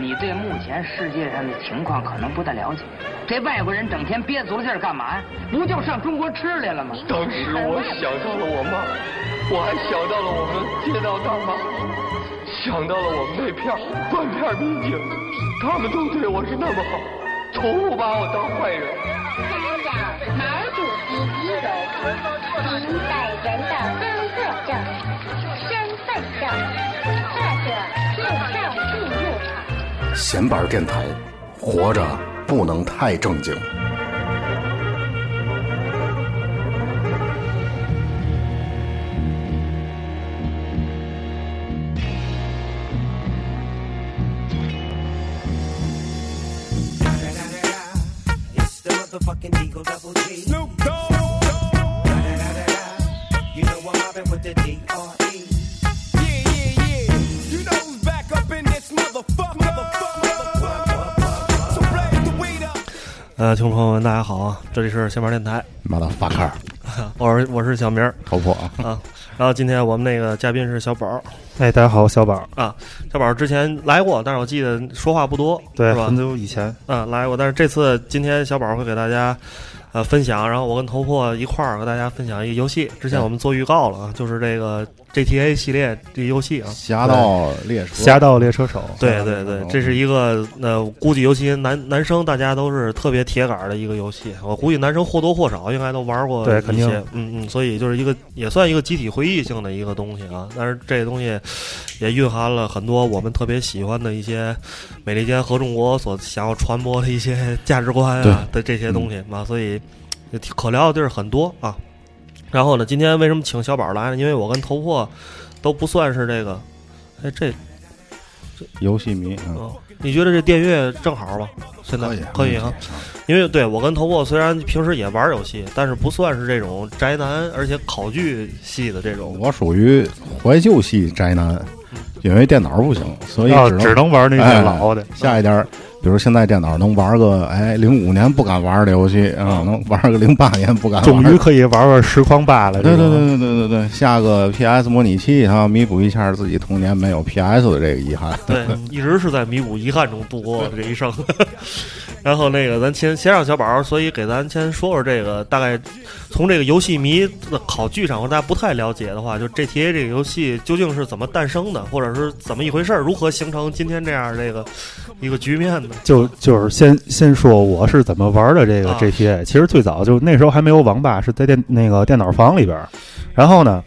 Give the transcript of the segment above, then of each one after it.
你对目前世界上的情况可能不太了解。这外国人整天憋足了劲儿干嘛呀？不就上中国吃来了吗？当时我想到了我妈，我还想到了我们街道大妈，想到了我们那片断片民警，他们都对我是那么好，从不把我当坏人。查找毛主席遗容及本人的工作证、身份证或者护照记录。闲板电台，活着不能太正经。呃，听众朋友们，大家好啊！这里是闲玩电台，妈的发卡我是我是小明儿头破啊！啊。然后今天我们那个嘉宾是小宝哎，大家好，我小宝。啊。小宝之前来过，但是我记得说话不多，对，是吧很？久以前，啊，来过，但是这次今天小宝会给大家呃分享，然后我跟头破一块儿和大家分享一个游戏。之前我们做预告了啊，就是这个 GTA 系列这游戏啊。侠盗猎车，侠盗猎车手。对对对，这是一个呃，估计尤其男男生大家都是特别铁杆的一个游戏。我估计男生或多或少应该都玩过一些，对肯定嗯嗯，所以就是一个也算一个集体回忆性的一个东西啊。但是这个东西也蕴含了很多我们特别喜欢的一些美利坚合众国所想要传播的一些价值观啊的这些东西嘛，所以可聊的地儿很多啊。然后呢，今天为什么请小宝来呢？因为我跟头破都不算是这个，哎这。游戏迷，嗯，哦，你觉得这电乐正好吧？现在可以可以啊，因为对我跟头破虽然平时也玩游戏，但是不算是这种宅男，而且考据系的这种。我属于怀旧系宅男，因为电脑不行，所以哦，只只能玩那些老的。下一点儿，比如现在电脑能玩个哎零五年不敢玩的游戏啊，能玩个零八年不敢玩。终于可以玩玩实况八了。对对对对对对对，下个 PS 模拟器哈，弥补一下自己童年没有 PS 的这个遗憾。对，一直是在弥补遗憾中度过的这一生。然后那个，咱先先让小宝，所以给咱先说说这个，大概从这个游戏迷的考据上，或者大家不太了解的话，就 GTA 这个游戏究竟是怎么诞生的，或者是怎么一回事儿，如何形成今天这样这个一个局面的？就就是先先说我是怎么玩的这个啊 GTA。其实最早就那时候还没有网吧，是在电那个电脑房里边。然后呢，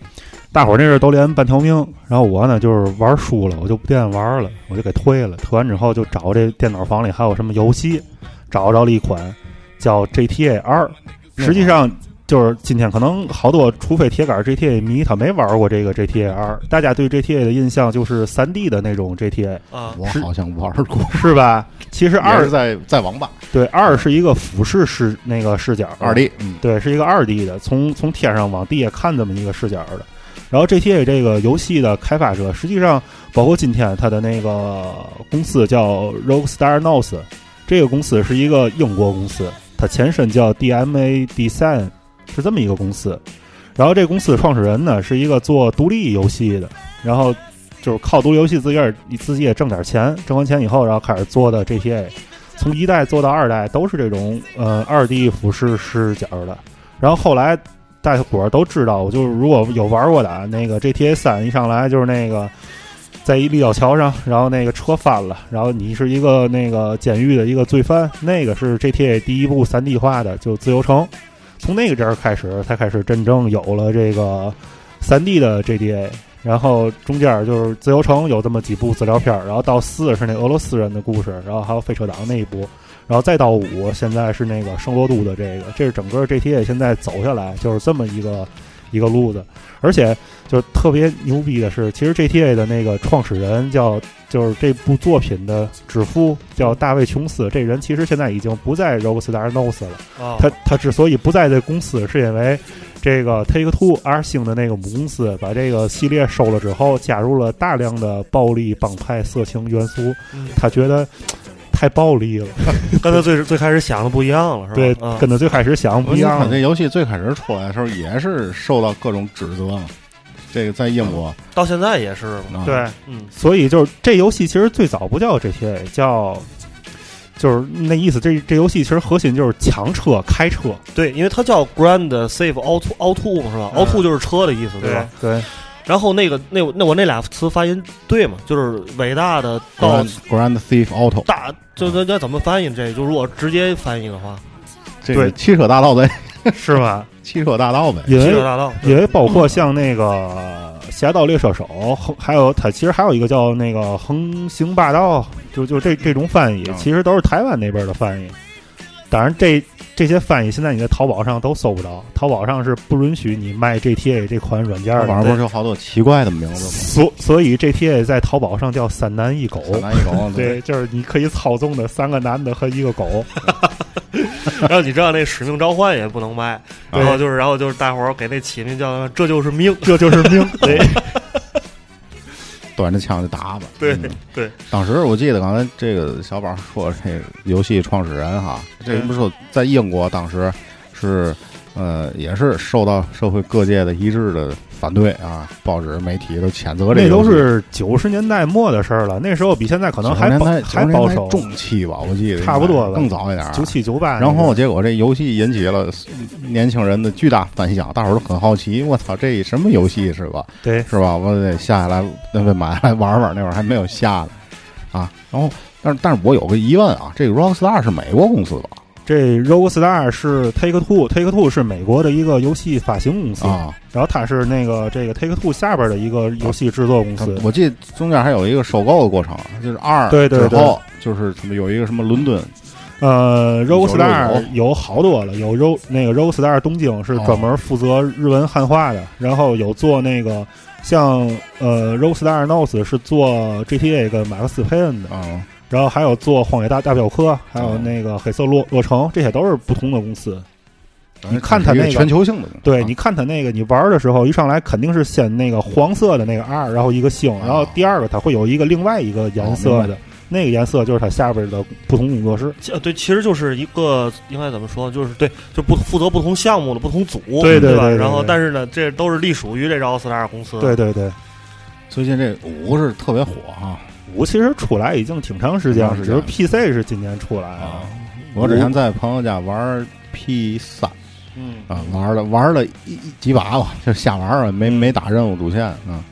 大伙儿那阵儿都连半条命，然后我呢就是玩输了，我就不电玩了，我就给退了。退完之后就找这电脑房里还有什么游戏，找着了一款叫 GTA 二，实际上。就是今天可能好多，除非铁杆 GTA 迷，他没玩过这个 GTA 二。大家对 GTA 的印象就是三 D 的那种 GTA，啊，我好像玩过，是吧？其实也二是在在网吧对二是一个俯视视那个视角，二 D，嗯，对，是一个二 D 的，从从天上往地下看这么一个视角的。然后 GTA 这个游戏的开发者，实际上包括今天它的那个公司叫 Rockstar North，这个公司是一个英国公司，它前身叫 DMA Design，是这么一个公司。然后这公司创始人呢是一个做独立游戏的，然后就是靠独立游戏自己也自己也挣点钱，挣完钱以后，然后开始做的 GTA。从一代做到二代都是这种呃二 D 俯视视角的，然后后来大家伙儿都知道，我就是如果有玩过的啊那个 GTA 三一上来就是那个在一立交桥上，然后那个车翻了，然后你是一个那个监狱的一个罪犯，那个是 GTA 第一部三 D 化的，就自由城。从那个阵儿开始，才开始真正有了这个三 D 的 GTA。然后中间就是自由城有这么几部资料片儿，然后到四是那俄罗斯人的故事，然后还有飞车党那一部，然后再到五现在是那个圣罗都的这个，这是整个 GTA 现在走下来就是这么一个一个路子，而且就特别牛逼的是，其实 GTA 的那个创始人叫就是这部作品的之父叫大卫琼斯，这人其实现在已经不在 Rockstar North 了。啊，他他之所以不在这公司，是因为这个 Take Two R 星的那个母公司把这个系列收了之后，加入了大量的暴力、帮派、色情元素，嗯他觉得太暴力了，跟他最最开始想的不一样了，是吧？对，啊、跟他最开始想不一样了。他这游戏最开始出来的时候也是受到各种指责嘛，这个在英国到现在也是对，嗯，所以就是这游戏其实最早不叫 GTA，叫就是那意思。这这游戏其实核心就是抢车、开车，对，因为它叫 Grand Safe Auto Auto 嘛，是吧嗯？Auto 就是车的意思，对吧？对，然后那个那我那我那俩词发音对吗？就是伟大的到 Grand Thief Auto，大，就那那怎么翻译这？就如果直接翻译的话，这个对汽车大盗贼，是吧？汽车大道呗。因为大盗，因为包括像那个《侠盗猎车手》，还有它其实还有一个叫那个《横行霸道》，就就这这种翻译嗯，其实都是台湾那边的翻译。当然这，这些翻译现在你在淘宝上都搜不着，淘宝上是不允许你卖 GTA 这款软件的。网上不是有好多奇怪的名字吗？所所以 GTA 在淘宝上叫三男一狗，三男一狗，对，就是你可以操纵的三个男的和一个狗。然后你知道那使命召唤也不能卖，然后就是然后就是大伙儿给那起名叫这就是命，这就是命。对，端着枪就打吧。对嗯对，当时我记得刚才这个小宝说这个游戏创始人哈，这个不是说在英国当时是呃也是受到社会各界的一致的反对啊，报纸媒体都谴责这个那。都是九十年代末的事儿了，那时候比现在可能还保90年代90年代还保守，中期吧，我记得差不多吧更早一点儿。九七九八。然后结果这游戏引起了年轻人的巨大反响，大伙儿都很好奇，我操，这什么游戏是吧？对是吧？我得下下来，那得买来玩玩。那会儿还没有下呢，啊。然后，但是但是我有个疑问啊，这个 Rockstar 是美国公司吧？这 Rogue Star 是 Take Two，Take Two 是美国的一个游戏发行公司，啊，然后它是那个这个 Take Two 下边的一个游戏制作公司。我记得中间还有一个收购的过程，就是二对对之后就是什么有一个什么伦敦呃，Rogue Star 有有好多了，有 Ro 那个 Rogue Star 东京是专门负责日文汉化的，然后有做那个像呃 Rogue Star North 是做 GTA 跟马克思佩恩的，啊，然后还有做荒野大大镖客，还有哦那个黑色洛洛城，这些都是不同的公司。你看它它那个全球性的，对，啊。你看它那个，你玩的时候一上来肯定是先那个黄色的那个 R，然后一个星，然后第二个它会有一个另外一个颜色的那个颜色就是它下边的不同工作室。呃对，其实就是一个应该怎么说，就是对，就不负责不同项目的不同组，对对吧？对对对然后但是呢，这都是隶属于这 Rockstar 公司，对对对，最近这五是特别火啊五其实出来已经挺长时间了，挺长时只是 PC 是今年出来啊。！我之前在朋友家玩 P 三嗯，啊，玩了玩了一一几把吧，就瞎玩儿了，没没打任务主线啊。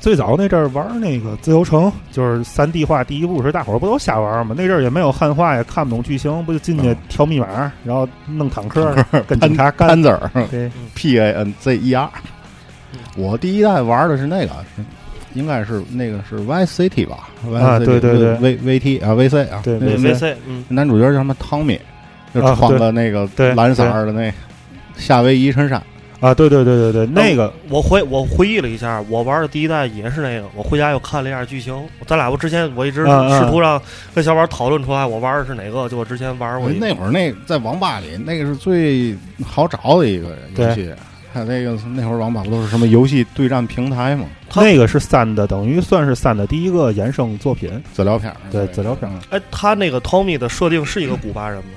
最早那阵儿玩那个自由城，就是三 D 化第一部时，大伙儿不都瞎玩吗？那阵儿也没有汉化，也看不懂剧情，不就进去嗯调密码，然后弄坦克，跟警察干单。字儿对，P A N Z E R。我第一代玩的是那个，应该是那个是 Y City 吧？啊对对对 V V T 啊 V C 啊，对 VC VC，嗯，男主角叫什么汤米，就啊穿个那个蓝色的那夏威夷衬衫。啊，对对对对对，那个我回我回忆了一下，我玩的第一代也是那个，我回家又看了一下剧情。咱俩我之前我一直试图让跟小宝讨论出来我玩的是哪个，就我之前玩过那会儿那在网吧里那个是最好找的一个游戏。还有那个那会儿网吧不都是什么游戏对战平台吗，那个是三的，等于算是三的第一个衍生作品。资料片儿。对资料片儿哎，他那个 Tommy 的设定是一个古巴人吗？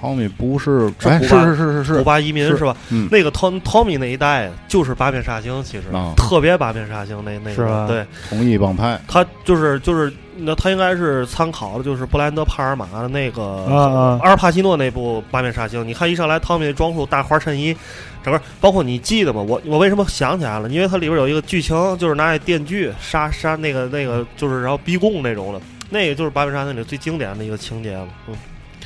汤米不是，哎，是是古巴是是是是，古巴移民是是吧？嗯，那个 Tom Tommy 那一代就是八面煞星，其实啊特别八面煞星那那个是对同一帮派。他就是就是那他应该是参考的就是布兰德帕尔马的那个阿尔帕西诺那部八面煞星。你看一上来汤米的装束大花衬衣，整个包括你记得吗？我我为什么想起来了？因为它里边有一个剧情，就是拿那电锯杀杀那个那个就是然后逼供那种的，那个就是八面煞星里最经典的一个情节了。嗯，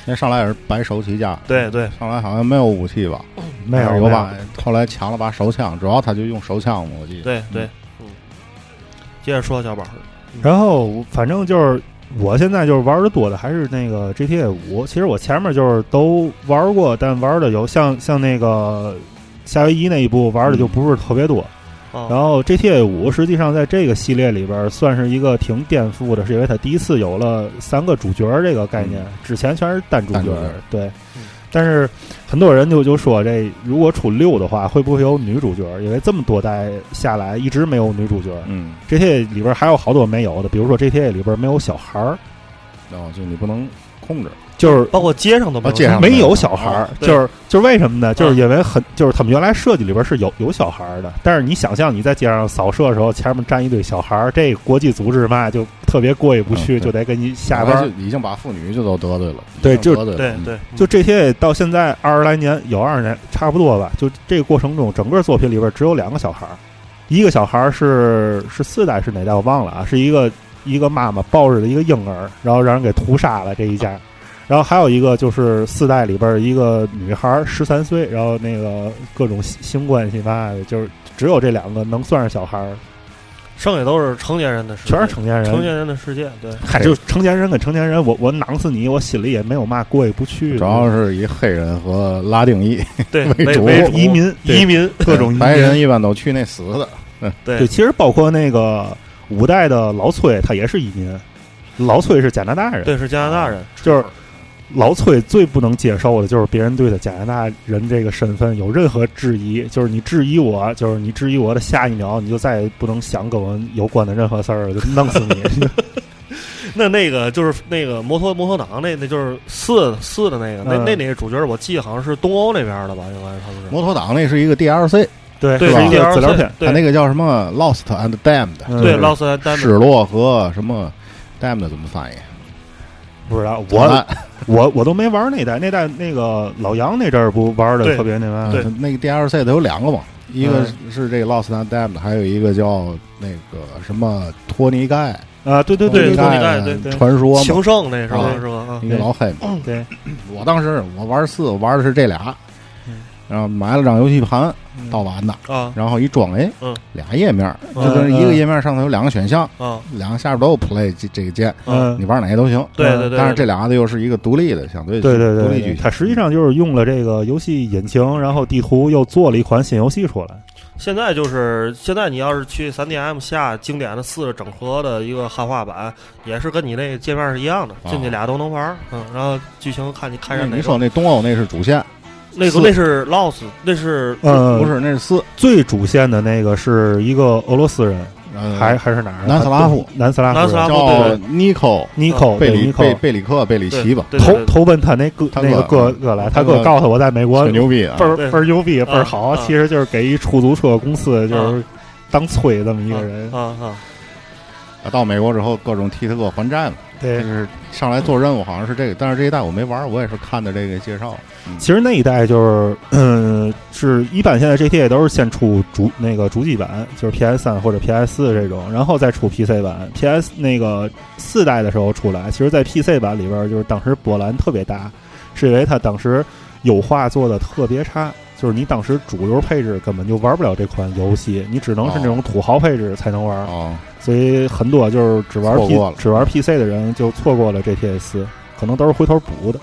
那上来也是白手起家，对对，上来好像没有武器吧？没有有把，后来抢了把手枪，主要他就用手枪嘛，我记得。对对，嗯，接着说小宝，然后反正就是我现在就是玩的多的还是那个 GTA 五。其实我前面就是都玩过，但玩的有像像那个夏威夷那一部玩的就不是特别多。哦然后 GTA 五实际上在这个系列里边算是一个挺颠覆的，是因为它第一次有了三个主角这个概念，之前全是单主角单主角。对嗯，但是很多人就就说这如果出六的话，会不会有女主角？因为这么多代下来一直没有女主角。嗯，GTA 里边还有好多没有的，比如说 GTA 里边没有小孩儿，然后就你不能控制。就是包括街上都没有啊街上没有小孩儿就是就是为什么呢？就是啊因为很就是他们原来设计里边是有有小孩儿的，但是你想象你在街上扫射的时候，前面站一堆小孩儿，这国际组织嘛就特别过意不去，嗯就得给你下班就已经把妇女就都得罪了，对就得罪了。嗯对对，就这些到现在二十来年，有二十年差不多吧。就这个过程中，整个作品里边只有两个小孩儿，一个小孩儿是是四代是哪代我忘了啊，是一个一个妈妈抱着的一个婴儿，然后让人给屠杀了这一家。然后还有一个就是四代里边一个女孩十三岁，然后那个各种性性关系嘛的，就是只有这两个能算是小孩儿，剩下都是成年人的世界，全是成年人。成年人的世界。对，嗨，就成年人跟成年人，我我囊死你，我心里也没有嘛过意不去的。主要是以黑人和拉丁裔，对，为主为为主移民移民，各种移民白人一般都去那死的。对对，其实包括那个五代的老崔，他也是移民。老崔是加拿大人，对是加拿大人，就是老崔最不能接受的就是别人对他加拿大人这个身份有任何质疑，就是你质疑我，就是你质疑我的下一秒你就再也不能想跟我有关的任何事儿，我就弄死你。那那个就是那个摩托摩托党，那那就是四四的那个，那那那个主角我记得好像是东欧那边的吧，应该是他们是。摩托党那是一个 DLC，对，对，是一是个资料片。对它那个叫什么 Lost and Damned，对，《Lost and Damned 失落和什么 Damned 怎么翻译？不知道我 我我都没玩那代，那代那个老杨那阵儿不玩的特别那嘛。那个 DLC 它有两个嘛，一个嗯是这个 Lost and Damned，还有一个叫那个什么托尼盖，啊，对对对对托尼盖盖对对传说情嘛，圣那是吧？啊是吧？啊一个老黑嘛。对，我当时我玩四，我玩的是这俩嗯，然后买了张游戏盘，嗯盗版的，啊然后一装，哎嗯，俩页面，就嗯跟一个页面上头有两个选项，啊两个下边都有 Play 这这个键，嗯你，玩哪个都行。对对对，但是这俩的又是一个独立的，相对对对对对，独立剧情。它实际上就是用了这个游戏引擎，然后地图又做了一款新游戏出来。现在就是现在，你要是去 3DM 下经典的四整合的一个汉化版，也是跟你那界面是一样的，啊进去俩都能玩儿。嗯，然后剧情看你看上哪个。你说那东欧那是主线，四那个那是 Lost，那是呃，不是那是四，最主线的那个是一个俄罗斯人，呃还还是哪儿？南斯拉夫南斯拉夫人，南斯拉夫叫对尼寇尼寇贝里贝贝里克贝里奇吧，对对对投投奔他那哥他那个哥哥哥来，他他哥哥告诉我在美国很牛逼啊倍！儿对倍儿牛逼，倍儿好，啊其实就是给一出租车公司就是当催这么一个人。啊啊，到美国之后，各种替他哥还债嘛，就对，是上来做任务，好像是这个，但是这一代我没玩，我也是看的这个介绍。嗯其实那一代就是，嗯，是一般现在 GTA 都是先出主那个主机版，就是 PS 三或者 PS 四这种，然后再出 PC 版。PS 那个四代的时候出来，其实，在 PC 版里边，就是当时波澜特别大，是因为它当时优化做的特别差，就是你当时主流配置根本就玩不了这款游戏，你只能是那种土豪配置才能玩。哦，所以很多就是只玩 P 只玩 PC 的人就错过了 GTA 四，可能都是回头补的。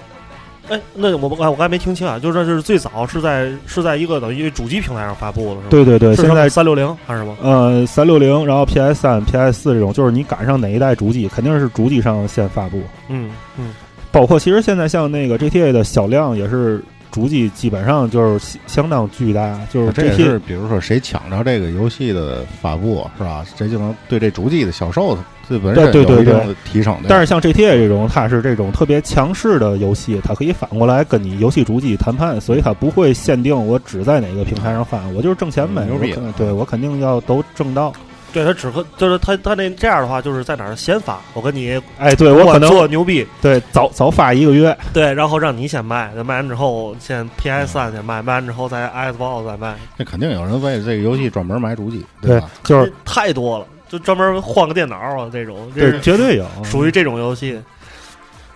哎，那我我我还没听清啊，就是这是最早是在是在一个等于主机平台上发布的是吧？对对对，是现在三六零还是什么？呃，三六零，然后 PS 三、PS 四这种，就是你赶上哪一代主机，肯定是主机上先发布。嗯嗯，包括其实现在像那个 GTA 的销量也是主机基本上就是相当巨大，就是这也是比如说谁抢着这个游戏的发布是吧？谁就能对这主机的销售对本身对对对有一定的提升的。但是像 GTA 这种，它是这种特别强势的游戏，它可以反过来跟你游戏主机谈判，所以它不会限定我只在哪个平台上发，我就是挣钱呗。对我肯定要都挣到。对他只和就是他他那这样的话，就是在哪儿先发，我跟你哎，对我可能做牛逼，对早早发一个月，对，然后让你先卖，卖完之后先 PS 三先卖，卖完之后再 Xbox 再卖，这肯定有人为这个游戏专门买主机，对吧？，就是太多了，就专门换个电脑啊这种，这对绝对有属于这种游戏。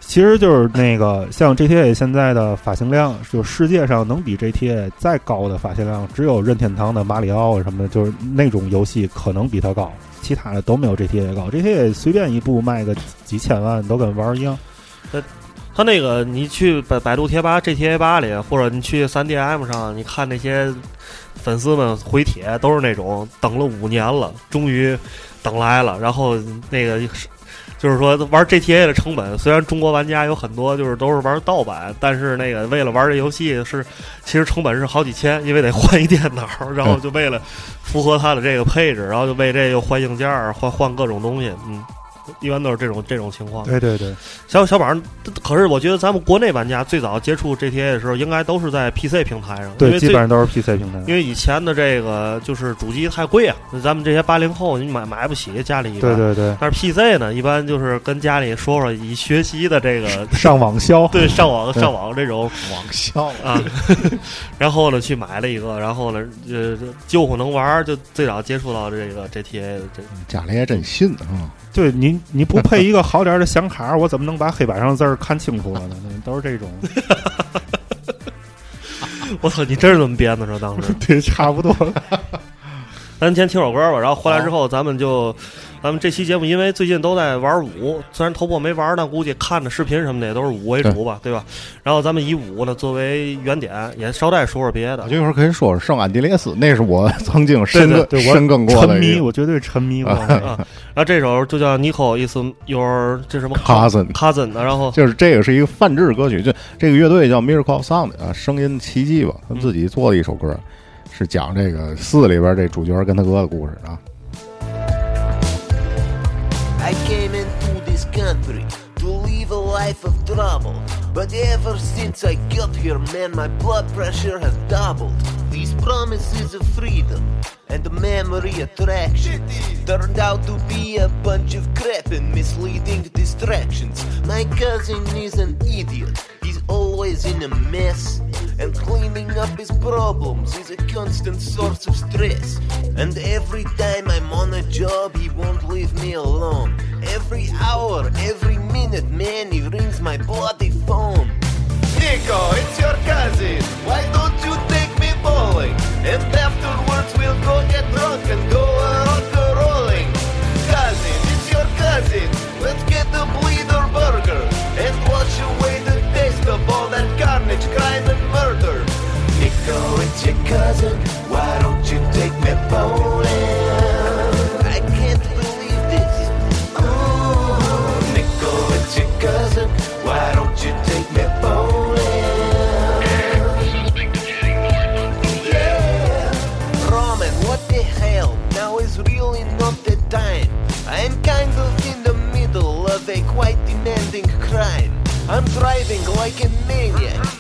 其实就是那个像 GTA 现在的发行量，就世界上能比 GTA 再高的发行量，只有任天堂的马里奥什么的，就是那种游戏可能比它高，其他的都没有 GTA 高。GTA 随便一部卖个几千万，都跟玩儿一样。他他那个，你去百百度贴吧 GTA 八里，或者你去三 DM 上，你看那些粉丝们回帖，都是那种等了五年了，终于等来了。然后那个就是说玩 GTA 的成本，虽然中国玩家有很多就是都是玩盗版，但是那个为了玩这游戏是其实成本是好几千，因为得换一电脑，然后就为了符合它的这个配置，然后就为这又换硬件儿，换换各种东西，嗯。一般都是这种这种情况。对对对，小小宝，可是我觉得咱们国内玩家最早接触 GTA 的时候，应该都是在 PC 平台上，因对，为基本上都是 PC 平台。因为以前的这个就是主机太贵啊，咱们这些八零后你买买不起，家里一般。对对对，但是 PC 呢，一般就是跟家里说说以学习的这个 上网销，对上网 上网这种网销啊，然后呢去买了一个，然后呢呃救护能玩儿，就最早接触到这个 GTA 的这家里还真信啊。对你你不配一个好点儿的显卡，我怎么能把黑板上的字儿看清楚了呢？都是这种，我操，你真是这么编的说？当时 对，差不多。咱先听首歌吧，然后回来之后咱们就，咱们这期节目因为最近都在玩五，虽然头播没玩，但估计看的视频什么的也都是五为主吧，对吧？然后咱们以五呢作为原点，也捎带说说别的我。一会儿可以说说圣安地列斯，那是我 曾经深深耕过的沉迷，我绝对沉迷过。啊，然后这首就叫 Nico is your 这什么 Cousin cousin 的，然后就是这个是一个泛制歌曲，就这个乐队叫 Miracle Sound 啊，声音奇迹吧，他们自己做的一首歌，是讲这个四里边这主角跟他哥的故事啊。I came into this country to live a life of trouble. But ever since I got here, man, my blood pressure has doubled. These promises of freedom and the memory attraction turned out to be a bunch of crap and misleading distractions. My cousin is an idiot. He's always in a mess. And cleaning up his problems is a constant source of stress. And every time I'm on a job, he won't leave me alone. Every hour, every minute, man, he rings my bloody phone. Nico, it's your cousin. Why don't you take me bowling? And afterwards we'll go get drunk and go uh, Nico, it's your cousin. Why don't you take me bowling? I can't believe this. Ooh, Nico, it's your cousin. Why don't you take me bowling? Yeah. Roman, what the hell? Now is really not the time. I'm kind of in the middle of a quite demanding crime. I'm driving like a maniac.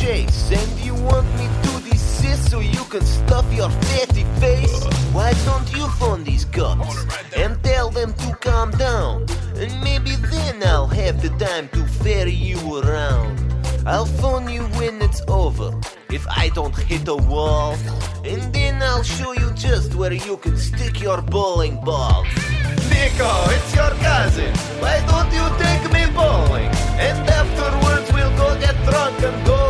Chase. And you want me to desist so you can stuff your fatty face? Why don't you phone these cops and tell them to calm down? And maybe then I'll have the time to ferry you around. I'll phone you when it's over. If I don't hit a wall, and then I'll show you just where you can stick your bowling ball. Nico, it's your cousin. Why don't you take me bowling? And afterwards we'll go get drunk and go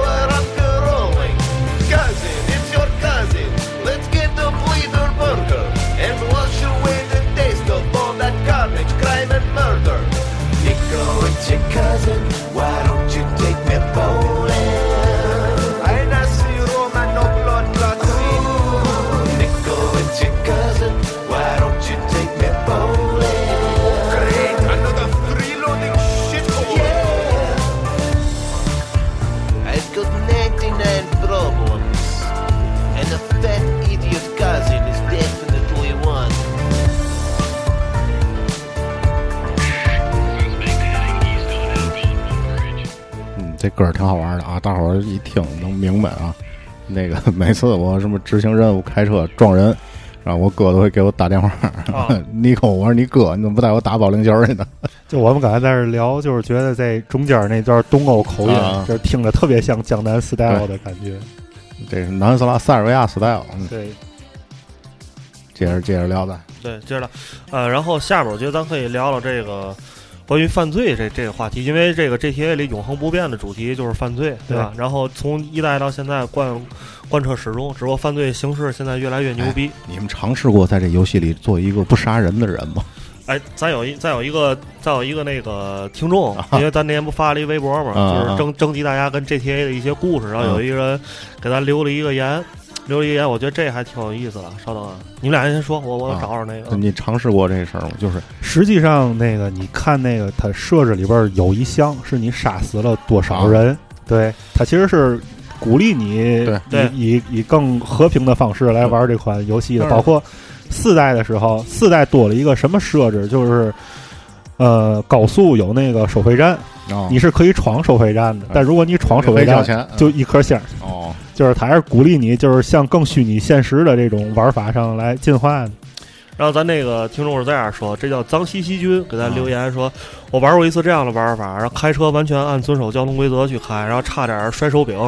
Cousin, it's your cousin. Let's get the bleeder burger and wash away the taste of all that carnage, crime, and murder. Nico, it's your cousin. 这歌儿挺好玩的啊，大伙儿一听能明白啊。那个每次我什么执行任务开车撞人，然后我哥都会给我打电话，啊尼克，我说你哥，你怎么不带我打保龄球去呢？就我们刚才在这聊，就是觉得在中间那段东欧口音，啊就是听着特别像江南 style 的感觉。这是南斯拉塞尔维亚 style。嗯，对，接着接着聊咱。对，接着聊，呃，然后下边我觉得咱可以聊聊这个关于犯罪这这个话题，因为这个 GTA 里永恒不变的主题就是犯罪，对吧？然后从一代到现在贯贯彻始终，只不过犯罪形式现在越来越牛逼。你们尝试过在这游戏里做一个不杀人的人吗？哎，咱有一咱有一个咱有一个那个听众，因为咱那天不发了一微博嘛，啊就是征征集大家跟 GTA 的一些故事，然后有一个人给咱留了一个言，留了一个言，我觉得这还挺有意思的。稍等啊，你们俩先说，我我啊找找那个。你尝试过这事儿吗？就是实际上那个你看那个它设置里边有一项是你杀死了多少人，对，它其实是鼓励你对对以以以更和平的方式来玩这款游戏的，包括四代的时候，四代多了一个什么设置，就是呃高速有那个收费站，哦你是可以闯收费站的，但如果你闯收费站就一颗星就是他还是鼓励你，就是向更虚拟现实的这种玩法上来进化的。然后咱那个听众是这样说，这叫脏兮兮君给啊咱留言说，我玩过一次这样的玩法，然后开车完全按遵守交通规则去开，然后差点摔手柄，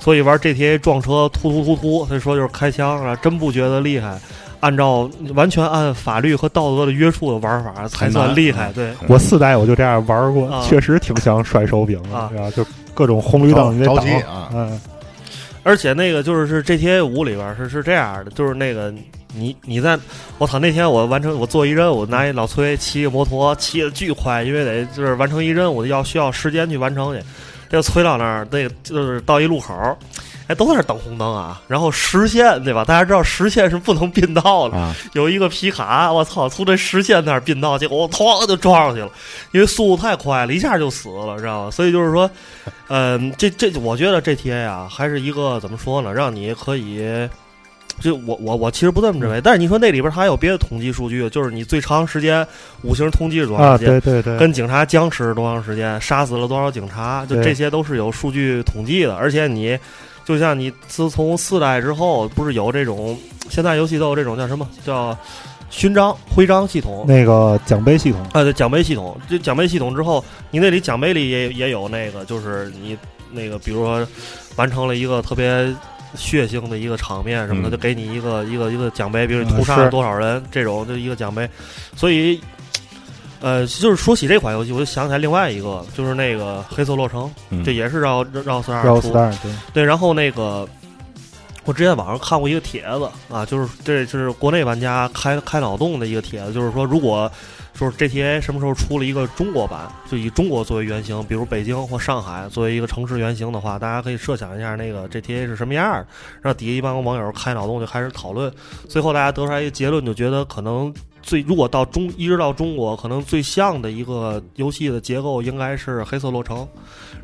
所以玩 GTA 撞车突突突突，他说就是开枪，然后真不觉得厉害。按照完全按法律和道德的约束的玩法才算厉害，对。我四代我就这样玩过，啊确实挺像摔手柄的，啊然后就各种红绿灯你得着急啊嗯，而且那个就是是 GTA 五里边是是这样的，就是那个你你在我操那天我完成我做一任务，拿一老崔骑个摩托骑的巨快，因为得就是完成一任务要需要时间去完成去。这个崔到那儿，那个就是到一路口，哎，都在那儿等红灯啊。然后实线对吧？大家知道实线是不能并道的。啊有一个皮卡，我操，从这实线那儿并道，结果我哐就撞上去了，因为速度太快了，一下就死了，知道吧？所以就是说，嗯、这这，我觉得这 A 啊，还是一个怎么说呢，让你可以。就我我我其实不这么认为，但是你说那里边还有别的统计数据，就是你最长时间五星通缉是多长啊，时间，对对对，跟警察僵持多长时间，杀死了多少警察，就这些都是有数据统计的。而且你，就像你自从四代之后，不是有这种现在游戏都有这种叫什么叫勋章徽章系统？那个奖杯系统，啊，对，奖杯系统。这奖杯系统之后，你那里奖杯里也也有那个，就是你那个，比如说完成了一个特别血腥的一个场面什么的，嗯就给你一个一个一个奖杯，比如你嗯屠杀了多少人，这种就一个奖杯。所以，呃，就是说起这款游戏，我就想起来另外一个，就是那个黑色洛城，嗯这也是绕绕绕四二出。绕四二对，对，然后那个。我之前网上看过一个帖子啊，就是这是国内玩家开开脑洞的一个帖子，就是说如果说 GTA 什么时候出了一个中国版，就以中国作为原型，比如北京或上海作为一个城市原型的话，大家可以设想一下那个 GTA 是什么样儿。然后底下一帮网友开脑洞就开始讨论，最后大家得出来一个结论，就觉得可能最如果到中一直到中国，可能最像的一个游戏的结构应该是黑色洛城。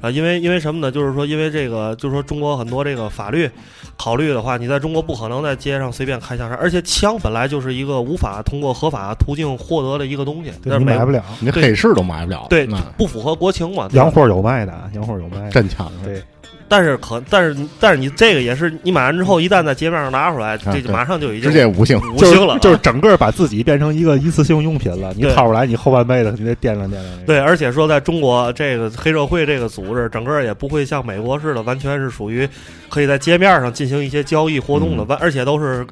啊，因为因为什么呢？就是说，因为这个，就是说，中国很多这个法律考虑的话，你在中国不可能在街上随便开枪杀，而且枪本来就是一个无法通过合法途径获得的一个东西，对但是买不了。你黑市都买不了，对不符合国情嘛。洋货有卖的，洋货有卖的，真枪，对，但是可但是但是你这个也是你买完之后，一旦在街面上拿出来，这就马上就已经直接五星，就是五星了啊，就是整个把自己变成一个一次性用品了。你对掏出来，你后半辈子你得掂量掂量。对，而且说在中国这个黑社会这个组织，整个也不会像美国似的，完全是属于可以在街面上进行一些交易活动的，嗯完、而且都是，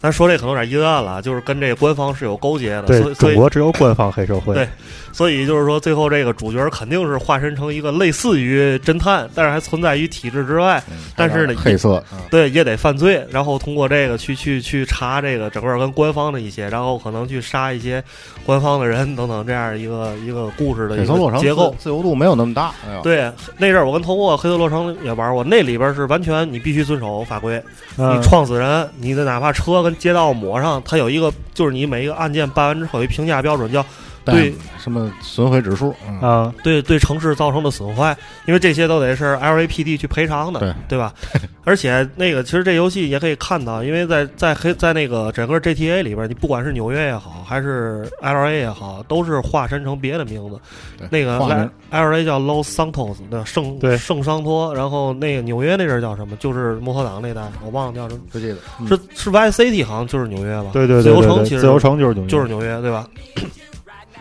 咱说这可能有点阴暗了，就是跟这个官方是有勾结的，所对，以所以中国只有官方黑社会。对所以就是说，最后这个主角肯定是化身成一个类似于侦探，但是还存在于体制之外，但是呢，黑色，对，也得犯罪，然后通过这个去去去查这个整个跟官方的一些，然后可能去杀一些官方的人等等这样一个一个故事的一黑色洛城个结构。自自由度没有那么大，哎呦，对，那阵儿我跟头过黑色洛城也玩过，那里边是完全你必须遵守法规，嗯你撞死人，你的哪怕车跟街道抹上，它有一个就是你每一个案件办完之后有一评价标准，叫对什么损毁指数，嗯啊，对对城市造成的损坏，因为这些都得是 LAPD 去赔偿的，对吧？而且那个其实这游戏也可以看到，因为在在黑在那个整个 GTA 里边，你不管是纽约也好，还是 LA 也好，都是化身成别的名字。对那个化名 LA 叫 Los Santos 的圣对圣桑托，然后那个纽约那阵叫什么？就是共和党那代，我忘了叫什么，不记得，嗯是是 Vice City 好像就是纽约吧？对对自由城其实对对对，自由城就是纽约就是纽约，对吧？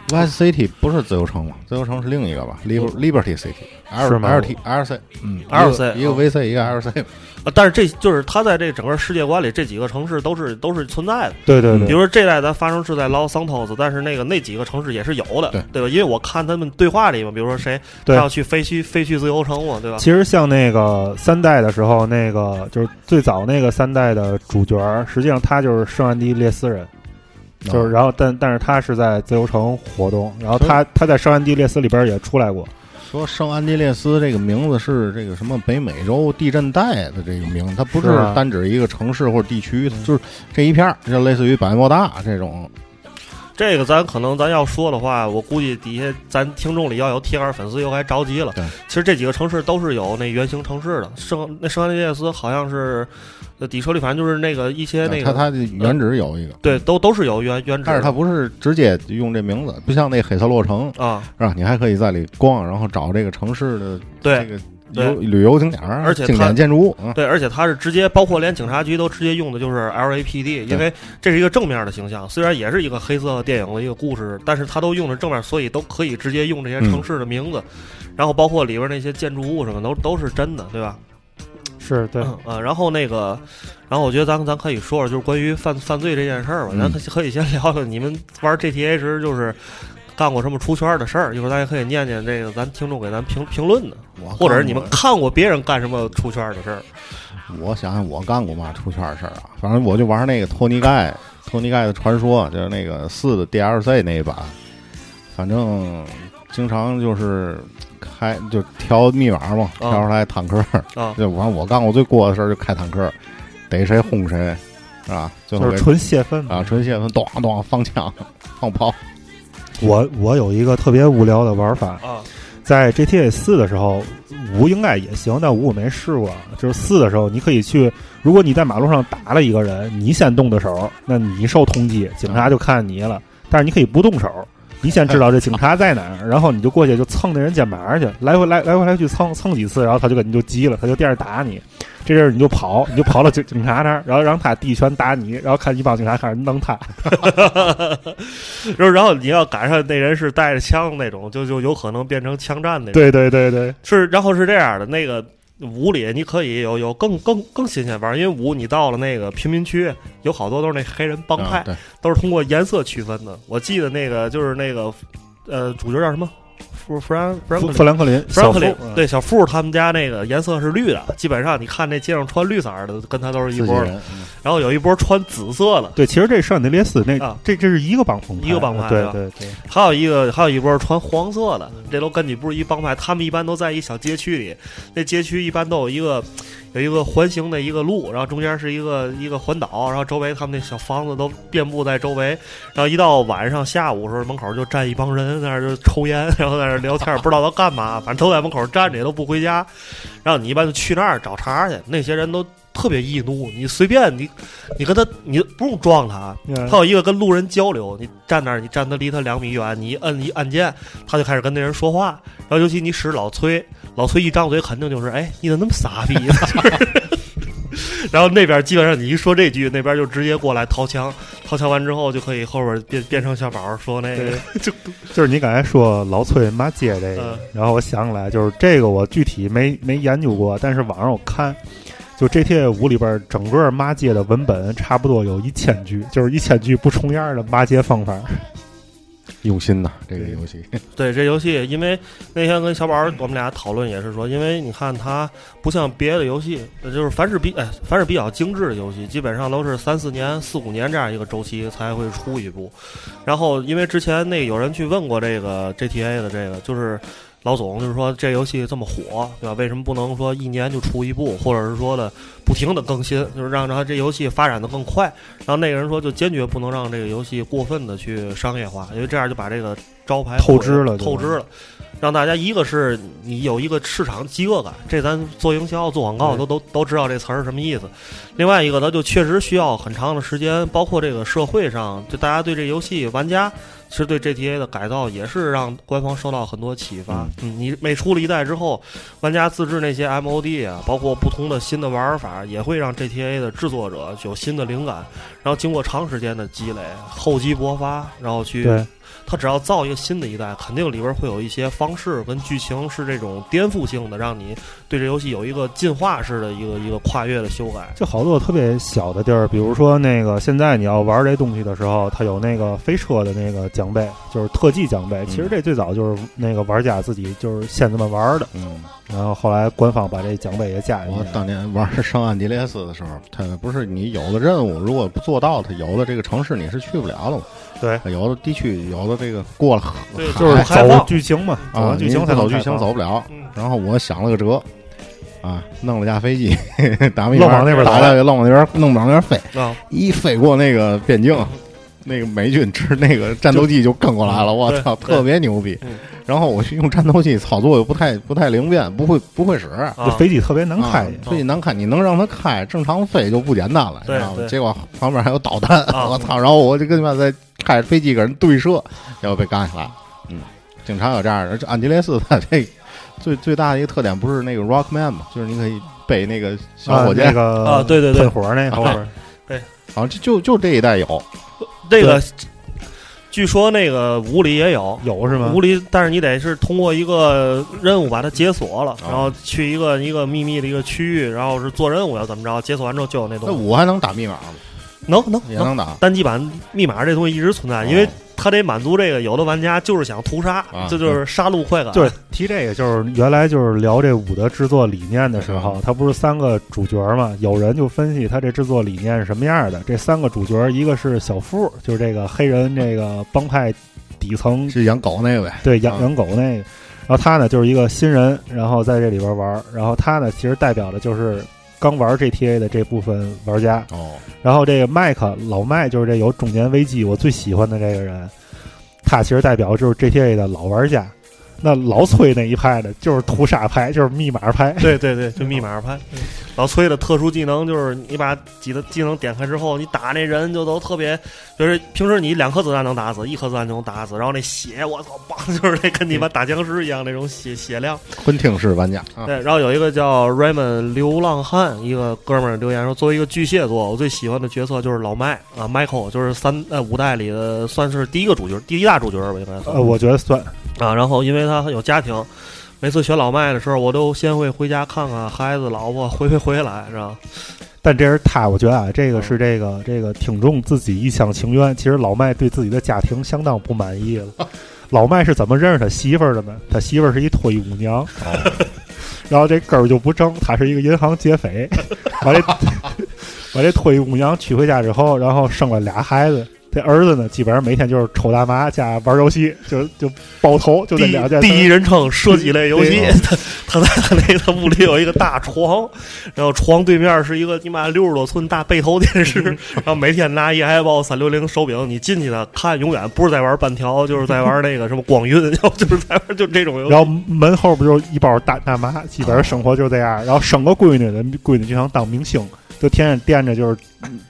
Vice City 不是自由城吗？自由城是另一个吧？Liber Liberty City，L 是吗 L T L C，嗯 LC 一个 VC 一个 LC，呃但是这就是它在这整个世界观里，这几个城市都是都是存在的。对对对，比如说这代咱发生是在 Los Santos，但是那个那几个城市也是有的，对吧？因为我看他们对话里嘛，比如说谁他要去飞去飞去自由城嘛，对吧？其实像那个三代的时候，那个就是最早那个三代的主角，实际上他就是圣安地列斯人，就是然后但但是他是在自由城活动，然后他他在圣安地列斯里边也出来过，说圣安地列斯这个名字是这个什么北美洲地震带的这个名字，它不是单指一个城市或者地区，就是这一片儿，就类似于百慕大这种。这个咱可能咱要说的话，我估计底下咱听众里要有铁杆粉丝又该着急了对。其实这几个城市都是有那原型城市的，圣那圣安地列斯好像是呃底车里反正就是那个一些那个它它的原址有一个，对，都都是有原原址，但是它不是直接用这名字，不像那黑色洛城啊，是吧？你还可以在里逛，然后找这个城市的对这个游旅游景点儿，而且它经典建筑物，嗯。对，而且它是直接，包括连警察局都直接用的就是 LAPD，因为这是一个正面的形象，虽然也是一个黑色电影的一个故事，但是它都用的正面，所以都可以直接用这些城市的名字，然后包括里边那些建筑物什么都都是真的，对吧？是对，嗯呃，然后那个，然后我觉得咱咱可以说说，就是关于犯犯罪这件事儿吧，咱嗯可可以先聊聊你们玩 GTA 时就是干过什么出圈的事儿，一会儿咱也可以念念这个咱听众给咱评评论的，我或者是你们看过别人干什么出圈的事儿。我想想，我干过嘛出圈的事儿啊？反正我就玩那个托尼盖，托尼盖的传说，就是那个四的 DLC 那一版。反正经常就是开就调密码嘛，啊调出来坦克。啊 就完，我干过最过的事儿就开坦克，逮谁轰谁，是吧？最后就是纯泄愤嘛啊，纯泄愤，咚咚放枪 放炮。我我有一个特别无聊的玩法，啊在 GTA 四的时候，五应该也行，但五我没试过。就是四的时候，你可以去，如果你在马路上打了一个人，你先动的手，那你受通缉，警察就看你了。但是你可以不动手，你先知道这警察在哪儿，然后你就过去就蹭那人肩膀上去，来回来来回来去蹭蹭几次，然后他就跟你就急了，他就惦着打你。这阵儿你就跑，你就跑到警警察那儿，然后让他第一拳打你，然后看一帮警察开始弄他。然后然后你要赶上那人是带着枪那种，就就有可能变成枪战那种。对对对对，是，然后是这样的，那个五里你可以有有更更更新鲜玩儿，因为五你到了那个贫民区，有好多都是那黑人帮派，啊对，都是通过颜色区分的。我记得那个就是那个呃，主角叫什么？弗弗兰弗兰富富兰克林，富兰克林对小富他们家那个颜色是绿的，基本上你看那街上穿绿色儿的，跟他都是一波儿。自己人。嗯然后有一波穿紫色的，对，其实这圣安地列斯那、啊这这是一个帮派，一个帮派对对对，还有一个还有一波穿黄色的，这都跟你不是一帮派，他们一般都在一小街区里，那街区一般都有一个有一个环形的一个路，然后中间是一个一个环岛，然后周围他们那小房子都遍布在周围，然后一到晚上下午的时候，门口就站一帮人在那儿就抽烟，然后在那儿聊天，不知道都干嘛，反正都在门口站着，也都不回家。然后你一般就去那儿找茬去，那些人都特别易怒，你随便你你跟他你不用撞他，他有一个跟路人交流，你站那儿，你站他离他两米远，你一摁一按键，他就开始跟那人说话。然后尤其你使老崔，老崔一张嘴肯定就是，哎，你怎么那么傻逼呢？然后那边基本上你一说这句，那边就直接过来掏枪，掏枪完之后就可以后边变变成小宝说那个，就就是你刚才说老崔骂街这个，嗯然后我想起来，就是这个我具体没没研究过，但是网上我看，就 GTA 五里边整个骂街的文本差不多有一千句，就是一千句不重样的骂街方法。用心呐，这个游戏。对这游戏，因为那天跟小宝儿我们俩讨论也是说，因为你看它不像别的游戏，呃就是凡是比哎凡是比较精致的游戏，基本上都是三四年、四五年这样一个周期才会出一部。然后因为之前那有人去问过这个 GTA 的这个，就是老总就是说这游戏这么火，对吧？为什么不能说一年就出一部，或者是说的不停的更新，就是让让这游戏发展的更快？然后那个人说，就坚决不能让这个游戏过分的去商业化，因为这样就把这个招牌透支了透支了。让大家一个是你有一个市场饥饿感，这咱做营销、做广告都都都知道这词儿是什么意思。另外一个，它就确实需要很长的时间，包括这个社会上，就大家对这游戏玩家，其实对 GTA 的改造也是让官方受到很多启发。嗯，你每出了一代之后，玩家自制那些 MOD 啊，包括不同的新的玩法，也会让 GTA 的制作者有新的灵感，然后经过长时间的积累，厚积薄发，然后去对，他只要造一个新的一代，肯定里边会有一些方式跟剧情是这种颠覆性的，让你对这游戏有一个进化式的一个一个跨越的修改。就好多特别小的地儿，比如说那个现在你要玩这东西的时候，它有那个飞车的那个奖杯，就是特技奖杯。其实这最早就是那个玩家自己就是先这么玩的，嗯，然后后来官方把这奖杯也加进我去。当年玩上安地列斯的时候，它不是你有的任务如果不做到，它有的这个城市你是去不了的嘛。对，有的地区有的这个过了对就是走剧情嘛，走啊，剧情才能你不走剧情走不了。嗯然后我想了个辙，啊，弄了架飞机，打密愣往那边打打了，愣往那边弄不往那边飞，啊，一飞过那个边境，那个美军吃那个战斗机就跟过来了，我操，特别牛逼嗯。然后我去用战斗机操作又不太不太灵便，不会不会使。啊这飞机特别难开啊，飞机难开，你能让它开正常飞就不简单了，你知道吗？结果旁边还有导弹，啊我操！然后我就跟他妈在开着飞机跟人对射，结果被干下来。嗯，经常有这样的。这安吉雷斯他这最最大的一个特点不是那个 Rockman 嘛，就是你可以背那个小火箭啊那，个啊对对对喷火那后边儿好像就就就这一代有。这个据说那个五里也有。有是吗？无理，但是你得是通过一个任务把它解锁了，哦然后去一个一个秘密的一个区域，然后是做任务要怎么着，解锁完之后就有那那东西。五还能打密码吗？能能能，也能打。单机版密码这东西一直存在，哦因为它得满足这个有的玩家就是想屠杀啊，这就是杀戮快感。就是提这个，就是原来就是聊这五的制作理念的时嗯候，它不是三个主角嘛？有人就分析他这制作理念是什么样的。这三个主角，一个是小夫，就是这个黑人这个帮派底层是养狗那个呗。啊对养养狗那个，然后他呢就是一个新人，然后在这里边玩儿，然后他呢其实代表的就是刚玩 GTA 的这部分玩家，哦，然后这个麦克老麦就是这有中年危机我最喜欢的这个人，他其实代表就是 GTA 的老玩家。那老崔那一派的，就是屠杀派，就是密码派。对对对，就密码派。老崔的特殊技能就是你把几个技能点开之后，你打那人就都特别，就是平时你两颗子弹能打死，一颗子弹就能打死，然后那血我操，棒，就是那跟你妈打僵尸一样那种血血量。昆汀式玩家啊，对，然后有一个叫 Raymond 流浪汉，一个哥们儿留言说，作为一个巨蟹座，我最喜欢的角色就是老麦啊，Michael，就是三呃五代里的算是第一个主角，第一大主角吧，应该算。呃，我觉得算啊，然后因为他有家庭，每次选老麦的时候，我都先会回家看看孩子、老婆回没回来，是吧？但这是他，我觉得啊，这个是这个这个听众自己一厢情愿。其实老麦对自己的家庭相当不满意了。老麦是怎么认识他媳妇儿的呢？他媳妇儿是一脱衣舞娘，然后这根儿就不正，他是一个银行劫匪，把这把这脱衣舞娘娶回家之后，然后生了俩孩子。这儿子呢，基本上每天就是抽大麻加玩游戏，就就爆头，就这两件。第一人称射击类游戏，他他在他那个屋里有一个大床，然后床对面是一个你妈六十多寸大背头电视，然后每天拿一 iPod 三六零手柄，你进去呢看，永远不是在玩半条，就是在玩那个什么光晕，然后就是在玩就这种游戏。然后门后边就一包大大麻，基本上生活就这样。然后生个闺女的闺女就想当明星，就天天惦着就是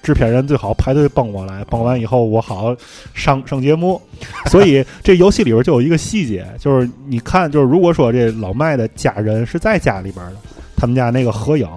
制片人最好排队蹦我来，蹦完以后我好上上节目。所以这游戏里边就有一个细节，就是你看，就是如果说这老麦的家人是在家里边的，他们家那个合影。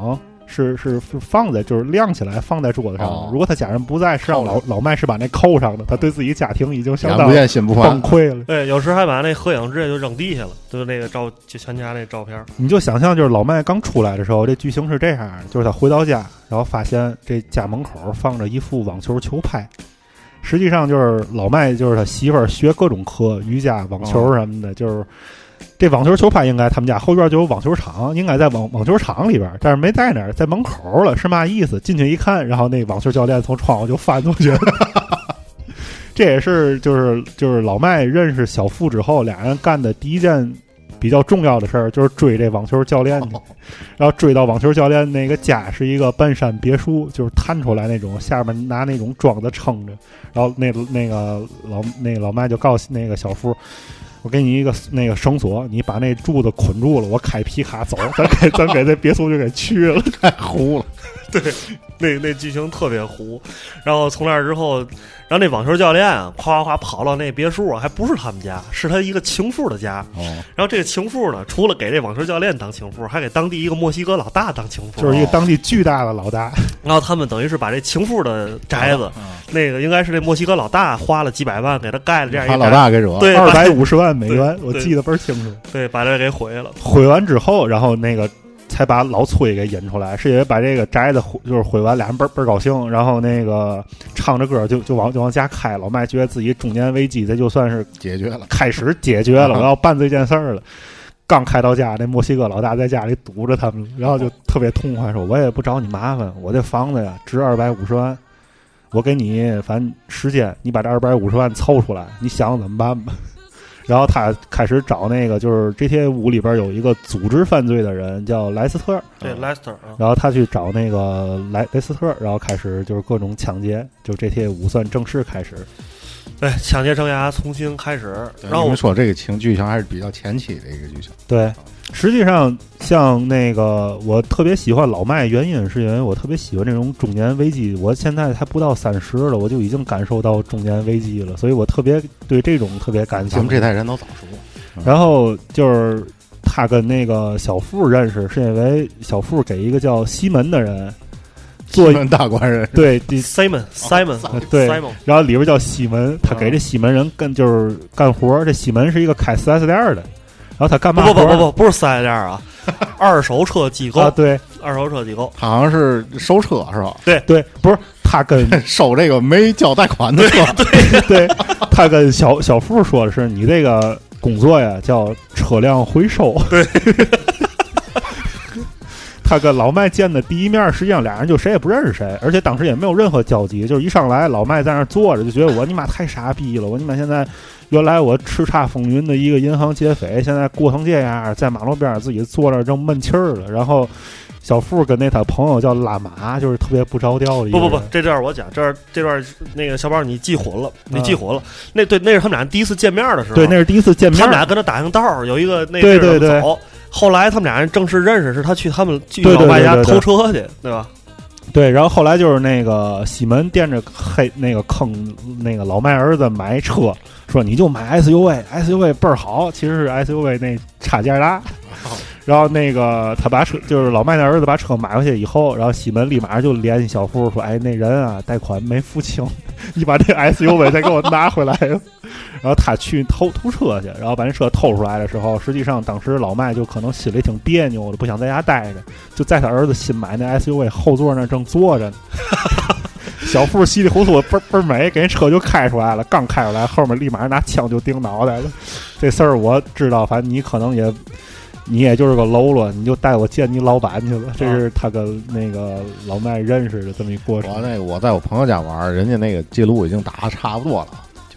是是是放在就是亮起来放在桌子上的。哦如果他家人不在，是让老老麦是把那扣上的。他对自己家庭已经相眼当不见心不崩。溃了。对，有时还把那合影直接就扔地下了，就是那个照就全家那照片。你就想象，就是老麦刚出来的时候，这剧情是这样的：就是他回到家，然后发现这家门口放着一副网球球拍。实际上就是老麦，就是他媳妇儿学各种课，瑜伽、网球什么的。就是这网球球拍，应该他们家后院就有网球场，应该在网网球场里边，但是没在那儿，在门口了，是嘛意思？进去一看，然后那网球教练从窗户就翻出去了。这也是就是就是老麦认识小付之后，俩人干的第一件比较重要的事儿，就是追这网球教练去。然后追到网球教练那个家是一个半山别墅，就是探出来那种，下面拿那种桩子撑着。然后那那个老那个老麦就告诉那个小付。我给你一个那个绳索，你把那柱子捆住了，我开皮卡走，咱给咱给那别墅就给去了，太糊了。对，那那剧情特别糊。然后从那儿之后，然后那网球教练啊，夸夸夸跑到那别墅啊，还不是他们家，是他一个情妇的家。哦，然后这个情妇呢，除了给这网球教练当情妇，还给当地一个墨西哥老大当情妇。就是一个当地巨大的老大。然后他们等于是把这情妇的宅子，那个应该是这墨西哥老大花了几百万给他盖了这样一把老大给惹了。对二百五十万美元，我记得倍儿清楚。对，把这给毁了。毁完之后，然后那个才把老崔给引出来，是因为把这个宅子毁就是毁完，俩人倍倍高兴，然后那个唱着歌就就往就往家开。老麦觉得自己中年危机，这就算是解决了。开始解决了，我要办这件事儿了。刚开到家，那墨西哥老大在家里堵着他们，然后就特别痛快说：“我也不找你麻烦，我这房子呀值二百五十万，我给你反正时间，你把这二百五十万凑出来，你想怎么办吧？”然后他开始找那个，就是 GTA 五里边有一个组织犯罪的人叫莱斯特，对，Lester 啊，然后他去找那个莱莱斯特，然后开始就是各种抢劫，就 GTA 五算正式开始。对，抢劫生涯重新开始。然后你们说这个情剧情还是比较前期的一个剧情。对，实际上像那个我特别喜欢老麦，原因是因为我特别喜欢这种中年危机。我现在才不到三十了，我就已经感受到中年危机了，所以我特别对这种特别感兴趣。咱们这代人都早熟。然后就是他跟那个小富认识，是因为小富给一个叫西门的人做西门大官人对第 Simon Simon 对 Simon，然后里边叫西门，他给这西门人干就是干活。这西门是一个开四 S 店的，然后他干嘛？不不不不不是四 S 店啊，二手车机构啊，对二手车机构，他好像是收车是吧？对对，不是他跟 收这个没交贷款的车。对，他跟小小富说的是你这个工作呀叫车辆回收。对。他跟老麦见的第一面，实际上俩人就谁也不认识谁，而且当时也没有任何交集，就是一上来老麦在那儿坐着，就觉得我你妈太傻逼了，我你妈现在原来我叱咤风云的一个银行劫匪，现在过成这样，在马路边儿自己坐着正闷气儿了。然后小富跟那他朋友叫拉马，就是特别不着调的一。不不不，这段我讲，这儿这段那个小宝你记混了，你记混了。那对，那是他们俩第一次见面的时候。对，那是第一次见面。他们俩跟他打听道儿，有一个那个对对对走。后来他们俩人正式认识，是他去他们去对对老麦家偷车去，对吧？对，然后后来就是那个西门惦着黑那个坑那个老麦儿子买车，说你就买 SUV，SUV 倍儿好，其实是 SUV 那差价大。然后那个他把车就是老麦那儿子把车买回去以后，然后西门立马就联系小付说：“哎，那人啊贷款没付清，你把这 SUV 再给我拿回来。”然后他去偷偷车去，然后把那车偷出来的时候，实际上当时老麦就可能心里挺别扭的，不想在家待着，就在他儿子新买那 SUV 后座那正坐着呢。小富稀里糊涂倍儿倍儿美，给人车就开出来了，刚开出来，后面立马拿枪就顶脑袋了。这事儿我知道，反正你可能也，你也就是个喽啰，你就带我见你老板去了。这是他跟那个老麦认识的这么一过程。我那个我在我朋友家玩，人家那个记录已经打的差不多了。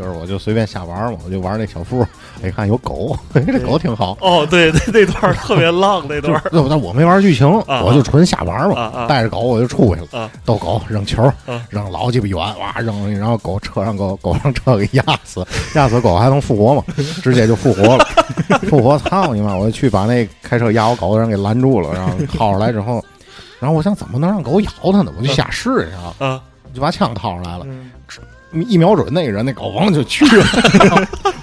就是我就随便瞎玩嘛，我就玩那小富，哎，看有狗，这狗挺好。哦，对，那那段特别浪，那段。对，但我没玩剧情，啊我就纯瞎玩嘛。啊啊带着狗我就出去了，啊逗狗扔球啊，扔老鸡巴远，哇扔，然后狗车上狗狗让车给压死，压死狗还能复活吗？直接就复活了，复活操你妈！我就去把那开车压我狗的人给拦住了，然后掏出来之后，然后我想怎么能让狗咬它呢？我就瞎试一下，啊，就把枪掏出来了。嗯一瞄准那个人，那狗王就去了，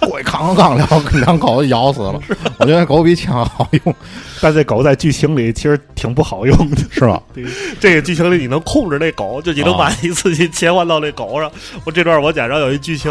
过 去扛扛扛，两两狗子咬死了。我觉得狗比枪好用，但这狗在剧情里其实挺不好用的，是吧？这个剧情里你能控制那狗，就你能把啊你自己切换到那狗上。我这段我讲着有一剧情，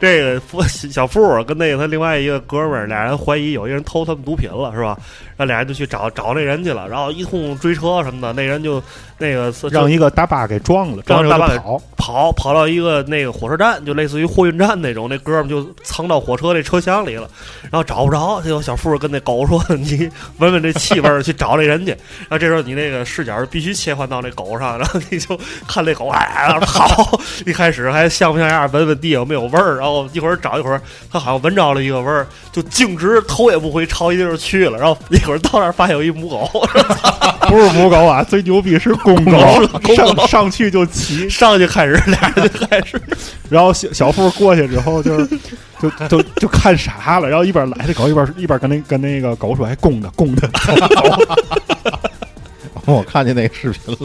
这个富小富跟那个他另外一个哥们儿，俩人怀疑有一人偷他们毒品了，是吧？然后俩人就去找找那人去了，然后一通追车什么的，那人就那个是让一个大巴给撞了，撞了大巴跑。跑跑到一个那个火车站，就类似于货运站那种，那哥们儿就藏到火车那车厢里了，然后找不着，结果小富跟那狗说：“你闻闻这气味儿，去找这人去。”然后这时候你那个视角必须切换到那狗上，然后你就看那狗哎跑，一开始还像不像样，闻闻地有没有味儿，然后一会儿找一会儿，它好像闻着了一个味儿，就径直头也不回朝一地儿去了，然后一会儿到那儿发现有一母狗，不是母狗啊，最牛逼是公狗，上上去就骑，上去开始俩人就开始。然后小小富过去之后就是就就就看傻了，然后一边来这狗一边一边跟那跟那个狗说：“哎，公的公的。我看见那个视频了，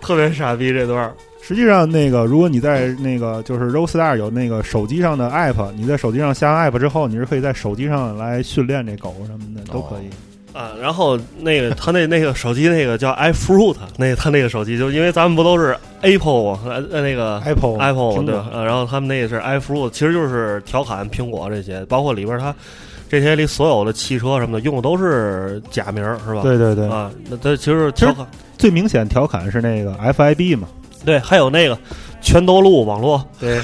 特别傻逼这段儿，”实际上，那个如果你在那个就是 Roadstar 有那个手机上的 app，你在手机上下完 app 之后，你是可以在手机上来训练这狗什么的都可以。啊，然后那个他那那个手机那个叫 iFruit，那他那个手机就因为咱们不都是 Apple 呃呃那个 Apple Apple 对然后他们那个是 iFruit，其实就是调侃苹果这些，包括里边它这些里所有的汽车什么的用的都是假名是吧？对对对，啊，那它其实调侃最明显调侃是那个 FIB 嘛，对，还有那个全都路网络，对，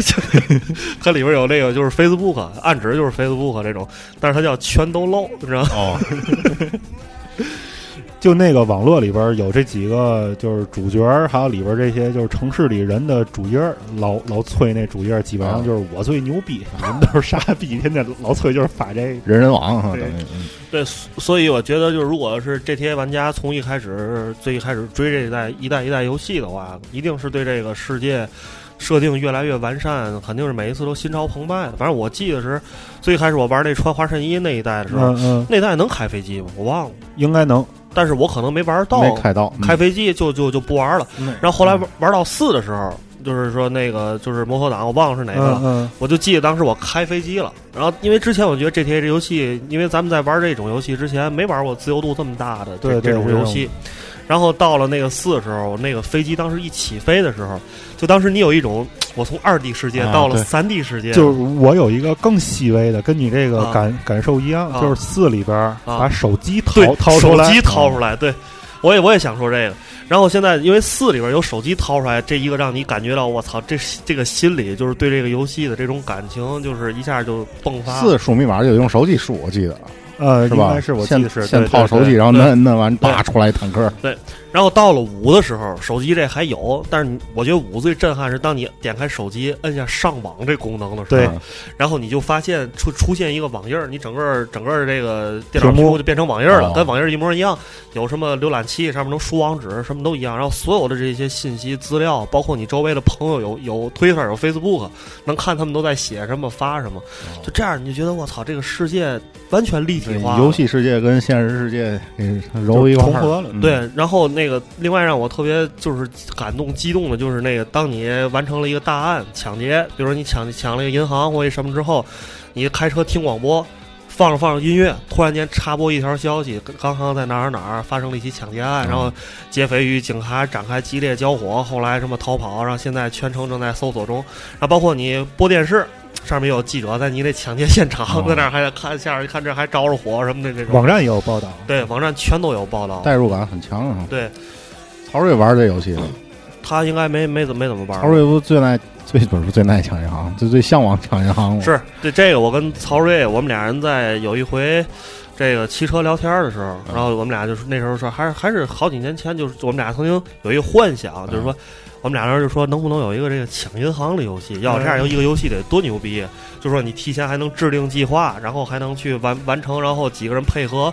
它里边有那个就是 Facebook，暗指就是 Facebook 这种，但是它叫全都漏，你知道吗？哦，就那个网络里边有这几个就是主角儿，还有里边这些就是城市里人的主页儿，老老崔那主页儿基本上就是我最牛逼，你们都是傻逼，天天老崔就是发这。人人网哈，对等于嗯对，所以我觉得，就是如果是 GTA 玩家从一开始最一开始追这一代一代一代游戏的话，一定是对这个世界设定越来越完善，肯定是每一次都心潮澎湃的。反正我记得是最开始我玩那穿花衬衣那一代的时候，嗯嗯，那代能开飞机吗？我忘了，应该能。但是我可能没玩到，没开到，嗯。开飞机就就就不玩了。嗯。然后后来玩玩到四的时候，就是说那个就是摩托党，我忘了是哪个了。我就记得当时我开飞机了，然后因为之前我觉得 GTA 这游戏，因为咱们在玩这种游戏之前没玩过自由度这么大的这这种游戏，然后到了那个四的时候，那个飞机当时一起飞的时候，就当时你有一种 我从二 D 世界到了三 D 世界，就是我有一个更细微的，跟你这个啊。感、感受一样，啊。就是四里边啊。把手机掏对掏出来，手机掏出来，对。我也我也想说这个。然后现在因为四里边有手机掏出来，这一个让你感觉到我操，这这个心里就是对这个游戏的这种感情，就是一下就迸发。四输密码就用手机输，我记得呃，是吧？应该是我记得是先对对对套手机，然后对摁摁完，对叭出来坦克。然后到了五的时候，手机这还有，但是你我觉得五最震撼是当你点开手机摁下上网这功能的时候，对。然后你就发现出出现一个网页儿，你整个整个这个电脑屏幕就变成网页儿了，哦跟网页儿一模一样，有什么浏览器上面能输网址，什么都一样。然后所有的这些信息资料，包括你周围的朋友有有 Twitter 有 Facebook，能看他们都在写什么发什么，就这样你就觉得我操，这个世界完全立体化。游戏世界跟现实世界给揉一块儿。合了嗯。对，然后那个另外让我特别就是感动激动的，就是那个当你完成了一个大案抢劫，比如说你抢抢了一个银行或者什么之后，你开车听广播，放着放着音乐，突然间插播一条消息，刚刚在哪儿哪儿发生了一起抢劫案，然后劫匪与警察展开激烈交火，后来什么逃跑，然后现在全程正在搜索中，然后包括你播电视。上面有记者在你得抢劫现场，哦在那儿还得看，下边一看这还着着火什么的这种。网站也有报道。对网站全都有报道。代入感很强啊。对曹睿玩这游戏？他应该没没怎么没怎么玩曹。睿不最爱最不是最爱抢银行，最最向往抢银行吗？是对这个，我跟曹睿，我们俩人在有一回这个骑车聊天的时候，然后我们俩就是那时候说，还是还是好几年前，就是我们俩曾经有一个幻想，就是说。我们俩人就说能不能有一个这个抢银行的游戏？要这样有一个游戏得多牛逼！就说你提前还能制定计划，然后还能去完完成，然后几个人配合，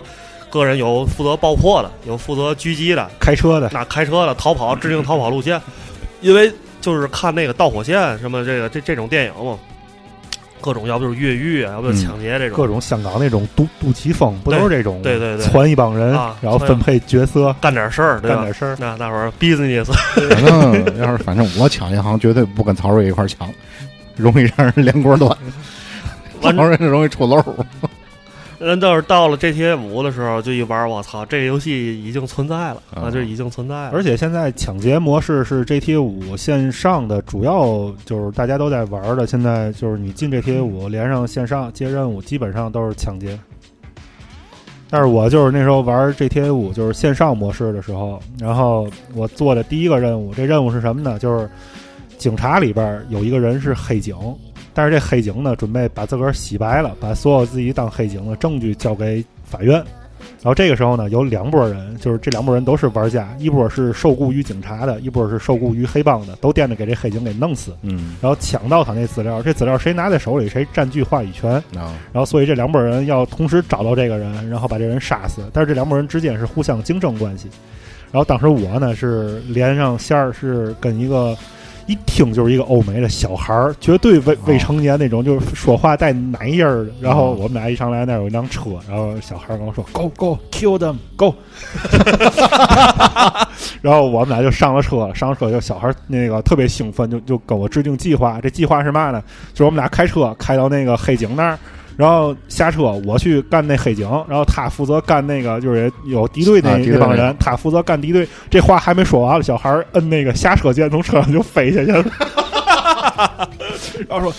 个人有负责爆破的，有负责狙击的，开车的，那开车的逃跑，制定逃跑路线，因为就是看那个导火线什么这个这这种电影嘛，各种要不就是越狱啊，要不就抢劫这种，各种香港那种杜杜琪峰，不都是这种？对对对攒一帮人啊，然后分配角色，干点事儿，干点事儿。那大伙儿 business，反正要是反正我抢银行绝对不跟曹睿一块儿抢，容易让人连锅端。曹完睿容易出漏。人倒是到了 GTA 五的时候，就一玩，我操，这个游戏已经存在了啊，啊就已经存在了，而且现在抢劫模式是 GTA 五线上的主要，就是大家都在玩的。现在就是你进 GTA 五连上线上接任务，基本上都是抢劫。但是我就是那时候玩 GTA 五就是线上模式的时候，然后我做的第一个任务，这任务是什么呢？就是警察里边有一个人是黑警，但是这黑警呢准备把自个儿洗白了，把所有自己当黑警的证据交给法院。然后这个时候呢，有两拨人，就是这两拨人都是玩家，一波是受雇于警察的，一波是受雇于黑帮的，都惦着给这黑警给弄死，嗯然后抢到他那资料，这资料谁拿在手里，谁占据话语权。啊，然后所以这两拨人要同时找到这个人，然后把这人杀死。但是这两拨人之间是互相竞争关系。然后当时我呢是连上线儿，是跟一个一听就是一个欧美的小孩儿，绝对未未成年那种，就是说话带奶音儿的。然后我们俩一上来那儿有一辆车，然后小孩儿跟我说 “Go go kill them go”，然后我们俩就上了车，上了车就小孩儿那个特别兴奋，就就跟我制定计划。这计划是嘛呢？就是我们俩开车开到那个黑警那儿。然后下车，我去干那黑警，然后他负责干那个，就是有敌对那、啊敌对那帮人，他负责干敌对。这话还没说完了，小孩儿摁那个下车键，从车上就飞下去了。然后说：“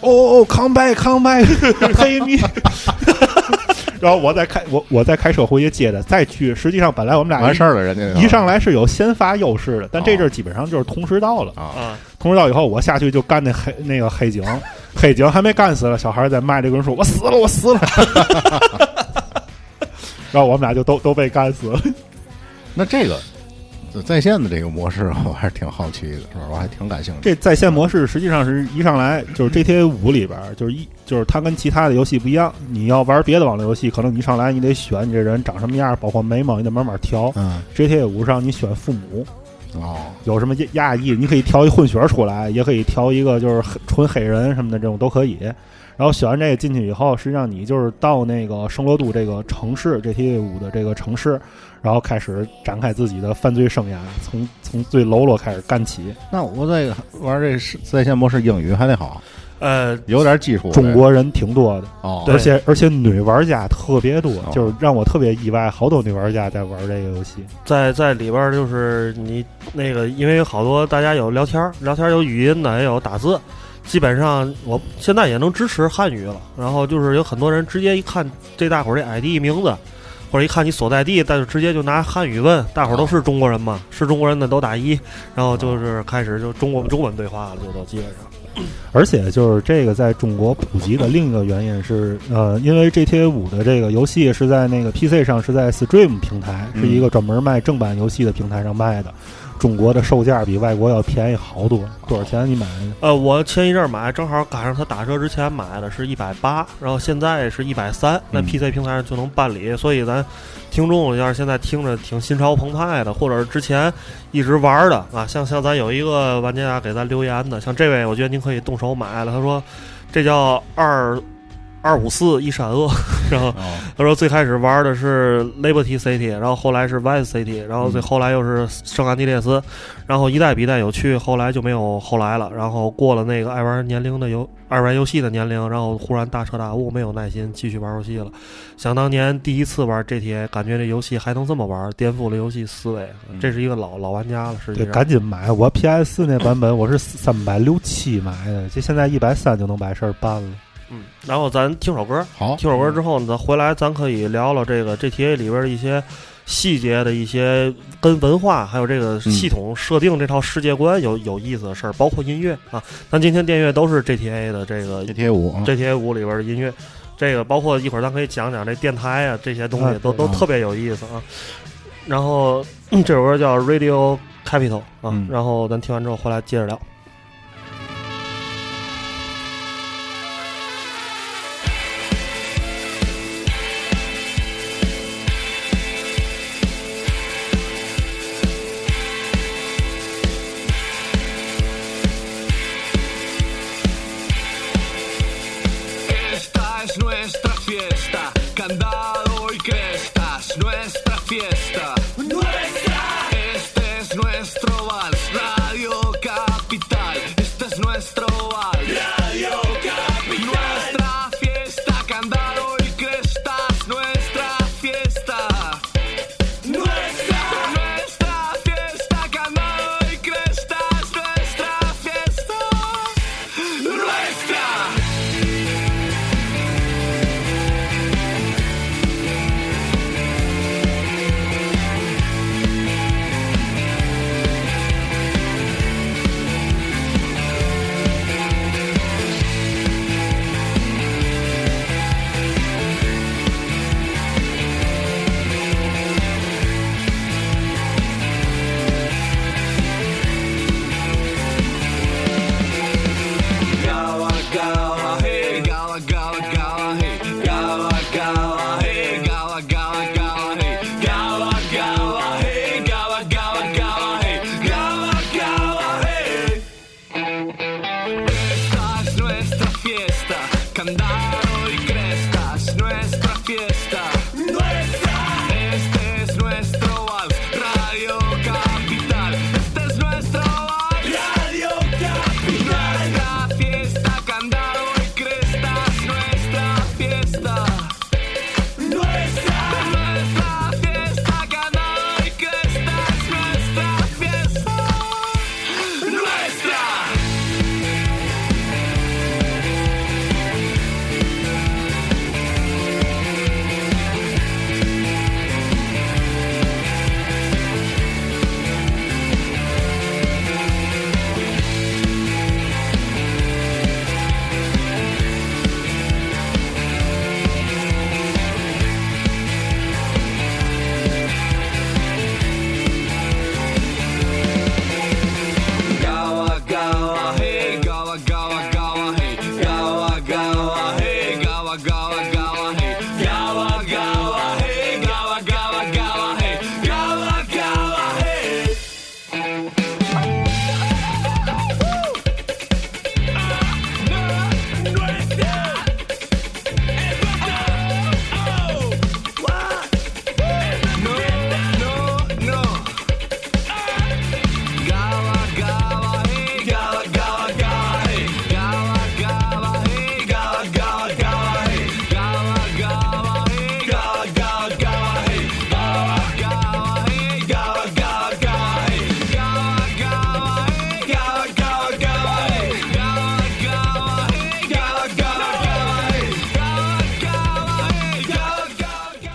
哦哦，come back，come back，pay me。” 然后我再开我我再开车回去接他，再去。实际上本来我们俩完事儿了，人家一上来是有先发优势的，但这阵儿基本上就是同时到了。啊，啊，同时到以后，我下去就干那黑那个黑警，黑警还没干死了，小孩在麦里跟人说：“我死了，我死了。” 然后我们俩就都都被干死了。那这个在线的这个模式，我还是挺好奇的，是吧？我还挺感兴趣。这在线模式实际上是一上来就是 GTA 五里边儿，就是一就是它跟其他的游戏不一样。你要玩别的网络游戏，可能你一上来你得选你这人长什么样，包括眉毛你得慢慢调。嗯 GTA 五上你选父母，哦，有什么亚亚裔，你可以调一混血儿出来，也可以调一个就是黑纯黑人什么的这种都可以。然后选完这个进去以后，实际上你就是到那个圣罗都这个城市 GTA 五的这个城市，然后开始展开自己的犯罪生涯，从从最喽啰开始干起。那我这个玩这是在线模式英语还得好，呃，有点基础。中国人挺多的，哦，而且而且女玩家特别多，哦就是让我特别意外，好多女玩家在玩这个游戏。在在里边儿就是你那个，因为好多大家有聊天，聊天有语音的，也有打字。基本上我现在也能支持汉语了。然后就是有很多人直接一看这大伙儿这 ID 名字，或者一看你所在地，但是直接就拿汉语问，大伙儿都是中国人嘛，是中国人的都打一，然后就是开始就中国中文对话了，就都基本上。而且就是这个在中国普及的另一个原因是，呃，因为 GTA 五的这个游戏是在那个 PC 上是在 Stream 平台，是一个专门卖正版游戏的平台上卖的。中国的售价比外国要便宜好多，多少钱你买的？呃，我前一阵儿买，正好赶上它打折之前买的是一百八，然后现在是一百三，那嗯 PC 平台上就能办理。所以咱听众要是现在听着挺心潮澎湃的，或者是之前一直玩的啊，像像咱有一个玩家给咱留言的，像这位，我觉得您可以动手买了。他说这叫二二五四一闪恶，然后哦，他说最开始玩的是 Liberty City，然后后来是 Vice City，然后最后来又是圣安地列斯，然后一代比一代有趣，后来就没有后来了。然后过了那个爱玩年龄的游爱玩游戏的年龄，然后忽然大彻大悟，没有耐心继续玩游戏了。想当年第一次玩 GTA，感觉这游戏还能这么玩，颠覆了游戏思维。这是一个老老玩家了，实际对，上。赶紧买！我 PS 四那版本我是三百六七买的，这现在一百三就能把事儿办了。嗯，然后咱听首歌，好，听首歌之后呢，咱回来咱可以聊聊这个 GTA 里边的一些细节的一些跟文化，还有这个系统设定这套世界观有有意思的事儿，包括音乐啊。咱今天电乐都是 GTA 的这个 GTA 五，GTA 五里边的音乐，这个包括一会儿咱可以讲讲这电台啊这些东西啊都对都特别有意思啊。然后、嗯这首歌叫 Radio Capital 啊，嗯。然后咱听完之后回来接着聊。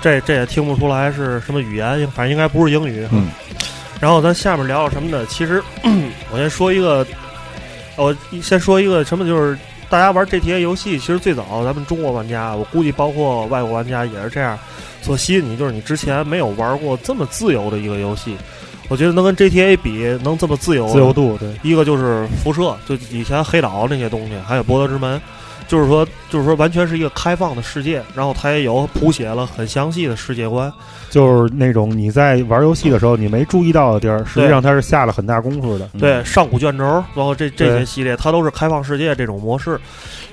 这这也听不出来是什么语言，反正应该不是英语。嗯。然后咱下面聊聊什么呢？其实 我先说一个，我先说一个什么，就是大家玩 GTA 游戏，其实最早咱们中国玩家，我估计包括外国玩家也是这样，所吸引你，就是你之前没有玩过这么自由的一个游戏。我觉得能跟 GTA 比，能这么自由，自由度对，一个就是辐射，就以前黑岛那些东西，还有博德之门，就是说，就是说，完全是一个开放的世界，然后它也有谱写了很详细的世界观，就是那种你在玩游戏的时候你没注意到的地儿，实际上它是下了很大功夫的。对，上古卷轴，然后这这些系列，它都是开放世界这种模式。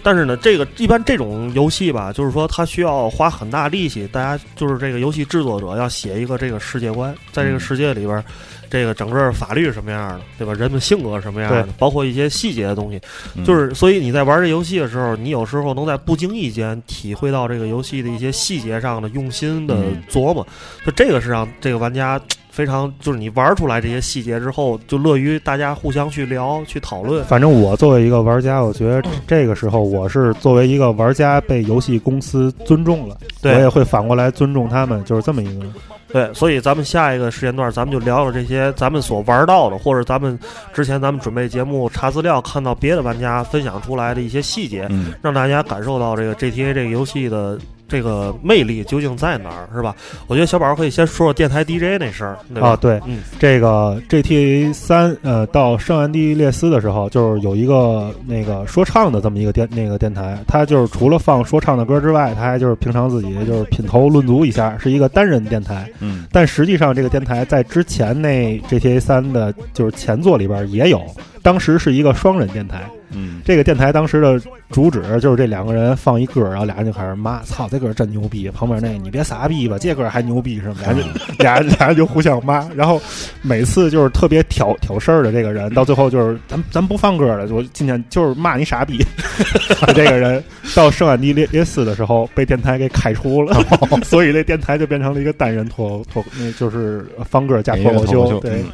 但是呢，这个一般这种游戏吧，就是说它需要花很大力气，大家就是这个游戏制作者要写一个这个世界观，在这个世界里边。这个整个法律是什么样的，对吧？人们性格是什么样的，包括一些细节的东西，就是所以你在玩这游戏的时候，你有时候能在不经意间体会到这个游戏的一些细节上的用心的琢磨，就这个是让这个玩家非常就是你玩出来这些细节之后，就乐于大家互相去聊去讨论。反正我作为一个玩家，我觉得这个时候我是作为一个玩家被游戏公司尊重了，我也会反过来尊重他们，就是这么一个。对，所以咱们下一个时间段，咱们就聊聊这些咱们所玩到的，或者咱们之前咱们准备节目查资料看到别的玩家分享出来的一些细节，让大家感受到这个 GTA 这个游戏的。这个魅力究竟在哪儿，是吧？我觉得小宝可以先说说电台 DJ 那事儿，啊，对，嗯，这个 GTA 三，呃，到圣安地列斯的时候，就是有一个那个说唱的这么一个电那个电台，它就是除了放说唱的歌之外，它还就是平常自己就是品头论足一下，是一个单人电台。嗯，但实际上这个电台在之前那 GTA 三的就是前作里边也有，当时是一个双人电台。嗯，这个电台当时的主旨就是这两个人放一歌，然后俩人就开始骂：“操，这歌真牛逼！”旁边那你别傻逼吧，这歌还牛逼什么？俩 人俩人俩人就互相骂，然后每次就是特别挑挑事儿的这个人，到最后就是咱咱不放歌了，我今天就是骂你傻逼。这个人到圣安地列列斯的时候被电台给开除了，所以这电台就变成了一个单人脱脱，那就是放歌加脱口秀，对。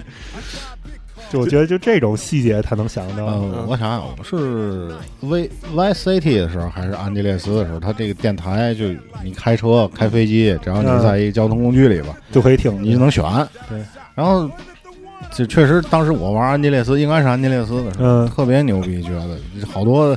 就我觉得，就这种细节他能想到。嗯，我想想，我是 V Y City 的时候，还是安吉列斯的时候，他这个电台就你开车、开飞机，只要你在一个交通工具里吧，就可以听，你就能选。对。然后，就确实，当时我玩安吉列斯，应该是安吉列斯的时候，特别牛逼，觉得好多，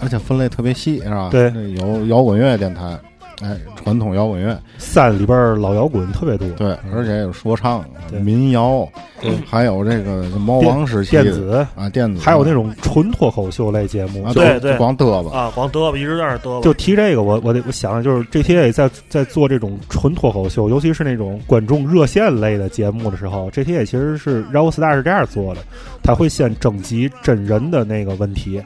而且分类特别细，是吧？对，有摇滚乐电台。哎，传统摇滚乐。三里边老摇滚特别多，对，而且有说唱、民谣，对，还有这个猫王时期电子啊，电子，还有那种纯脱口秀类节目，对对，光嘚吧。啊，光嘚吧，一直在那嘚吧。就提这个，我我得我想就是 GTA 在在做这种纯脱口秀，尤其是那种观众热线类的节目的时候，GTA 其实是 Rockstar 是这样做的，他会先征集真人的那个问题。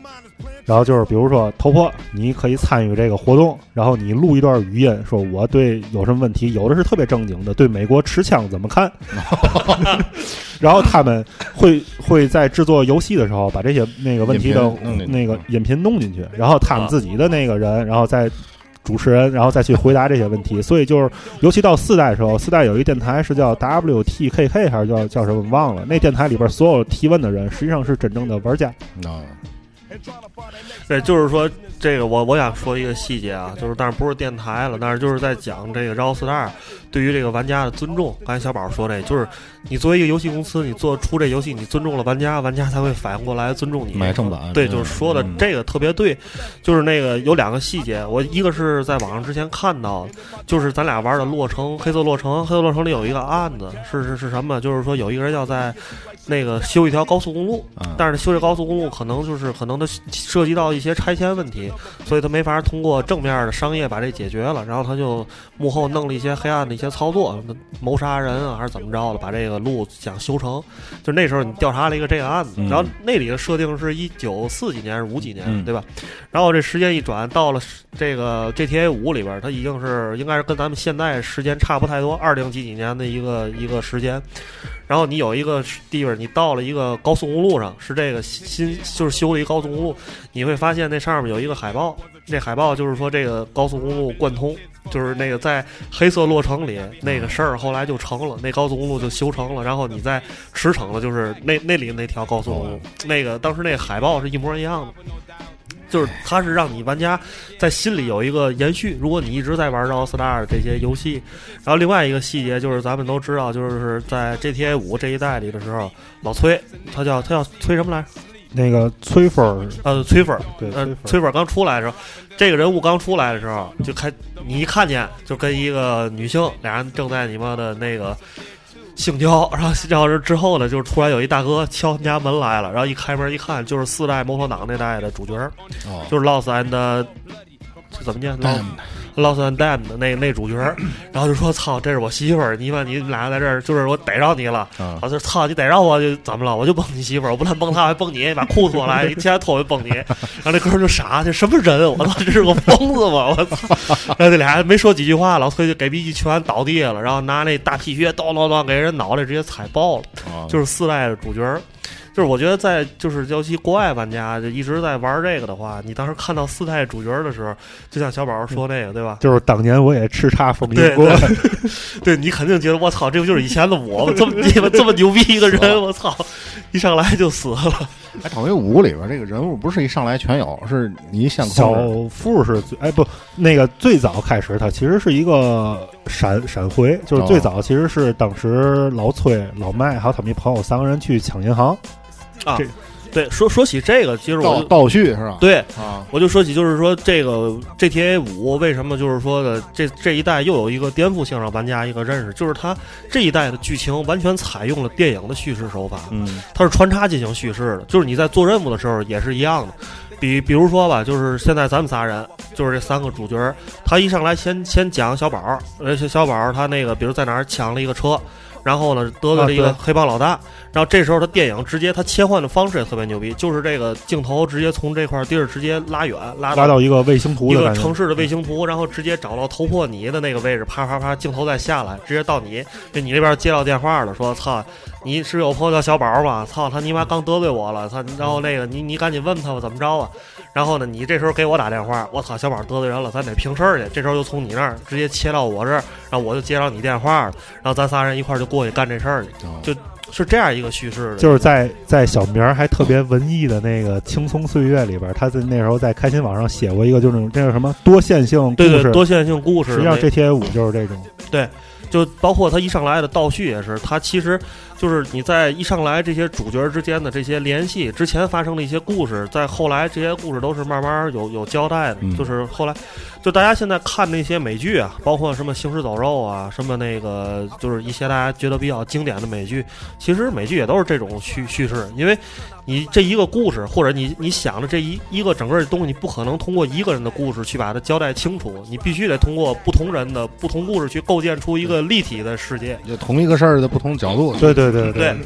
然后就是，比如说头破，你可以参与这个活动，然后你录一段语音，说我对有什么问题，有的是特别正经的，对美国持枪怎么看？然后他们会会在制作游戏的时候把这些那个问题的那个音频弄进去，然后他们自己的那个人，然后再主持人，然后再去回答这些问题。所以就是，尤其到四代的时候，四代有一电台是叫 WTKK 还是叫叫什么忘了？那电台里边所有提问的人实际上是真正的玩家。对，就是说这个，我我想说一个细节啊，就是但是不是电台了，但是就是在讲这个 Rockstar 对于这个玩家的尊重。刚才小宝说这，就是你作为一个游戏公司，你做出这游戏，你尊重了玩家，玩家才会反应过来尊重你。买正版。对，就是说的这个特别对，就是那个有两个细节，我一个是在网上之前看到，就是咱俩玩的洛城黑色洛城，黑色洛城里有一个案子，是是是什么？就是说有一个人要在。那个修一条高速公路，但是修这高速公路可能就是可能它涉及到一些拆迁问题，所以他没法通过正面的商业把这解决了。然后他就幕后弄了一些黑暗的一些操作，谋杀人啊还是怎么着的，把这个路想修成。就那时候你调查了一个这个案子，然后那里的设定是一九四几年还是五几年，对吧？然后这时间一转到了这个 GTA 五里边，它已经是应该是跟咱们现在时间差不太多，二零几几年的一个一个时间。然后你有一个地方，你到了一个高速公路上，是这个新就是修了一高速公路，你会发现那上面有一个海报，那海报就是说这个高速公路贯通，就是那个在黑色洛城里那个事儿后来就成了，那高速公路就修成了，然后你在驰骋的就是那那里那条高速公路，那个当时那海报是一模一样的。就是它是让你玩家在心里有一个延续。如果你一直在玩《Rockstar》这些游戏，然后另外一个细节就是咱们都知道，就是在 GTA 五这一代里的时候，老崔他叫他叫崔什么来着？那个崔粉儿，呃，崔粉儿，对，呃崔，粉儿。刚出来的时候，这个人物刚出来的时候，就开你一看见就跟一个女性，俩人正在你妈的那个性交，然后然后之后呢，就是突然有一大哥敲他们家门来了，然后一开门一看，就是四代摩托党那代的主角，哦，就是 Lost and 这怎么念？Lost Lost and Damned 的那那主角，然后就说：“操，这是我媳妇儿，你妈你俩在这儿，就是我逮着你了。”啊我就操你逮着我就怎么了？我就崩你媳妇儿，我不但崩她，还崩你，把裤子脱来，你现在脱我就崩你。然后那哥们儿就傻，这什么人？我操，这是个疯子吗？我操！然后这俩人没说几句话，老崔就给逼一拳倒地下了，然后拿那大皮靴咚咚咚给人脑袋直接踩爆了。啊就是四代的主角儿。就是我觉得在就是尤其国外玩家就一直在玩这个的话，你当时看到四代主角的时候，就像小宝说那个对吧？就是当年我也叱咤风云过，对 你肯定觉得我操，这不就是以前的我吗？这么这么这么牛逼一个人，我操，一上来就死了。哎，等于五里边这个人物不是一上来全有，是你想小富是最哎不，那个最早开始他其实是一个闪闪回，就是最早其实是当时老崔、老麦还有他们一朋友三个人去抢银行，啊这，对，说说起这个，其实我倒叙是吧？对，啊，我就说起，就是说这个 GTA 五为什么就是说的这这一代又有一个颠覆性让玩家一个认识，就是它这一代的剧情完全采用了电影的叙事手法，嗯。它是穿插进行叙事的，就是你在做任务的时候也是一样的。比比如说吧，就是现在咱们仨人，就是这三个主角，他一上来先先讲小宝儿，而且小宝他那个比如在哪抢了一个车，然后呢得罪了一个黑帮老大，然后这时候他电影直接他切换的方式也特别牛逼，就是这个镜头直接从这块地儿直接拉远，拉拉到一个卫星图一个城市的卫星图，然后直接找到头破你的那个位置，啪啪啪，镜头再下来，直接到你，就你那边接到电话了，说操，你是有朋友叫小宝吧？操，他尼妈刚得罪我了，他然后那个你你赶紧问他吧，怎么着啊？然后呢，你这时候给我打电话，我操，小宝得罪人了，咱得平事儿去。这时候就从你那儿直接切到我这儿，然后我就接到你电话了，然后咱仨人一块儿就过去干这事儿去，哦就是这样一个叙事的。就是在在小明儿还特别文艺的那个《青葱岁月》里边儿，他在那时候在开心网上写过一个，就是那种这是什么多线性故事，对对，多线性故事。实际上那 GTA 五就是这种，对就包括他一上来的倒叙也是，他其实就是你在一上来这些主角之间的这些联系，之前发生的一些故事，在后来这些故事都是慢慢有有交代的。嗯就是后来，就大家现在看那些美剧啊，包括什么《行尸走肉》啊，什么那个就是一些大家觉得比较经典的美剧，其实美剧也都是这种叙叙事，因为你这一个故事，或者你你想的这一一个整个的东西，你不可能通过一个人的故事去把它交代清楚，你必须得通过不同人的不同故事去构建出一个立体的世界。就同一个事儿的不同角度，对对对对，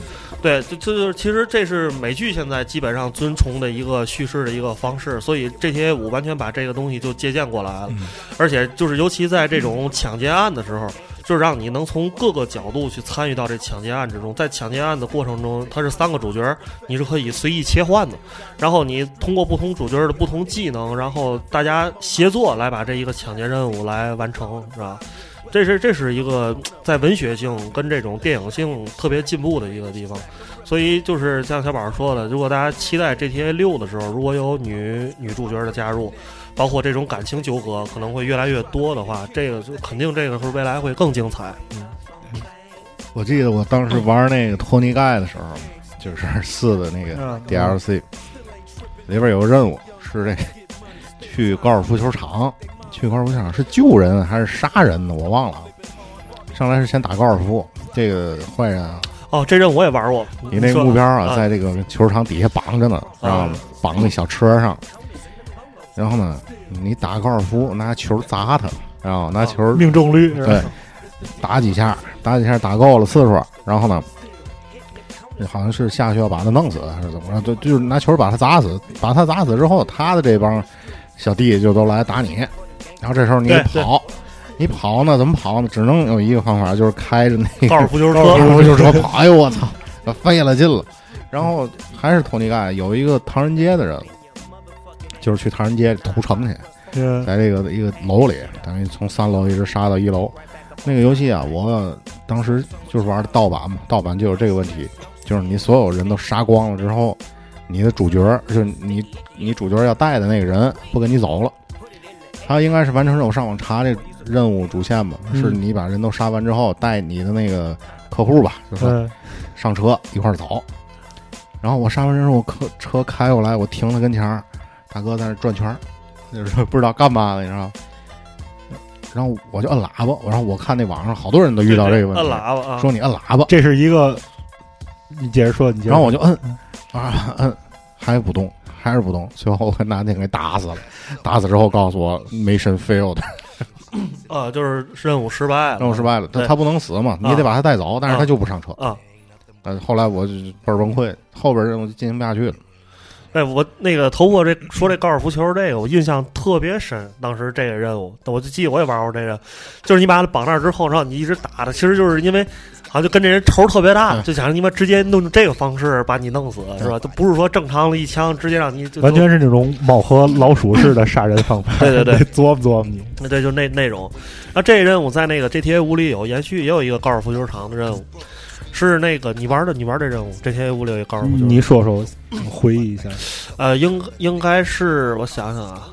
对，这这就是其实这是美剧现在基本上遵从的一个叙事的一个方式，所以这些我完全把这个东西就借鉴过来了，而且就是尤其在这种抢劫案的时候。就是让你能从各个角度去参与到这抢劫案之中，在抢劫案的过程中，它是三个主角，你是可以随意切换的。然后你通过不同主角的不同技能，然后大家协作来把这一个抢劫任务来完成，是吧？这是这是一个在文学性跟这种电影性特别进步的一个地方，所以就是像小宝说的，如果大家期待 GTA 六的时候，如果有女女主角的加入，包括这种感情纠葛可能会越来越多的话，这个就肯定这个是未来会更精彩。嗯，我记得我当时玩那个托尼盖的时候，就是 四的那个嗯 DLC，里边有个任务是这去高尔夫球场，去高尔夫球场是救人还是杀人呢？我忘了。上来是先打高尔夫，这个坏人啊，哦，这任务我也玩过。你那个目标啊，啊在这个球场底下绑着呢，知道吗？绑那小车上，然后呢，你打高尔夫拿球砸他，然后拿球命中率对，打几下，打几下打够了次数，然后呢，好像是下去要把他弄死还是怎么着？就就是拿球把他砸死，把他砸死之后，他的这帮小弟就都来打你，然后这时候你跑。你跑呢？怎么跑呢？只能有一个方法，就是开着那个高尔夫球车高尔夫球车 跑。哎呦我操，费了劲了。然后还是托尼盖有一个唐人街的人，就是去唐人街屠城去，嗯在这个一个楼里，等于从三楼一直杀到一楼。那个游戏啊，我当时就是玩的盗版嘛，盗版就有这个问题，就是你所有人都杀光了之后，你的主角就是你你主角要带的那个人不跟你走了，他应该是完成任务上网查这任务主线吧，嗯。是你把人都杀完之后带你的那个客户吧，就说嗯上车一块儿走。然后我杀完人之后，客车开过来，我停他跟前儿，大哥在那转圈儿，就是不知道干嘛的，你知道。然后我就摁喇叭，然后我看那网上好多人都遇到这个问题，摁喇叭啊。说你摁喇叭，这是一个，你接着说，你接着说。然后我就摁啊摁，还不动，还是不动，最后我拿那给打死了，打死之后告诉我 mission failed，啊，就是任务失败了，任务失败了，他他不能死嘛，你得把他带走，但是他就不上车啊。但是后来我就倍儿崩溃，后边任务就进行不下去了。哎，我那个头破这说这高尔夫球这个，我印象特别深。当时这个任务，我就记得我也玩过这个，就是你把他绑那儿之后，然后你一直打他，其实就是因为好像就跟这人仇特别大，就想你妈直接弄这个方式把你弄死，是吧？都不是说正常的一枪直接让你就完全是那种猫和老鼠式的杀人方法。对对对 琢磨琢磨你。对，就那那种。然后这任务在那个 GTA 五里有延续，也有一个高尔夫球场的任务，是那个你玩的，你玩这任务，GTA 五里有一个高尔夫球场。你说说，回忆一下。呃，应应该是我想想啊，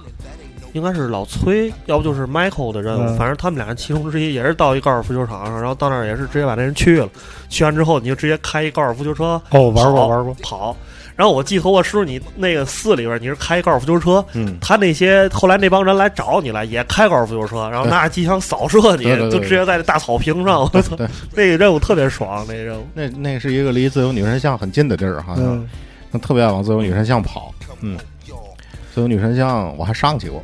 应该是老崔，要不就是 Michael 的任务，嗯反正他们俩其中之一也是到一高尔夫球场上，然后到那儿也是直接把那人去了，去完之后你就直接开一高尔夫球车，哦玩过玩过跑。然后我记得我师傅你那个寺里边你是开一高尔夫球车，嗯，他那些后来那帮人来找你来也开高尔夫球车，然后拿着机枪扫射你，对对对就直接在那大草坪上，我操，那个任务特别爽，那个任务。那那是一个离自由女神像很近的地儿，好像嗯，特别爱往自由女神像跑。嗯，自由女神像我还上去过。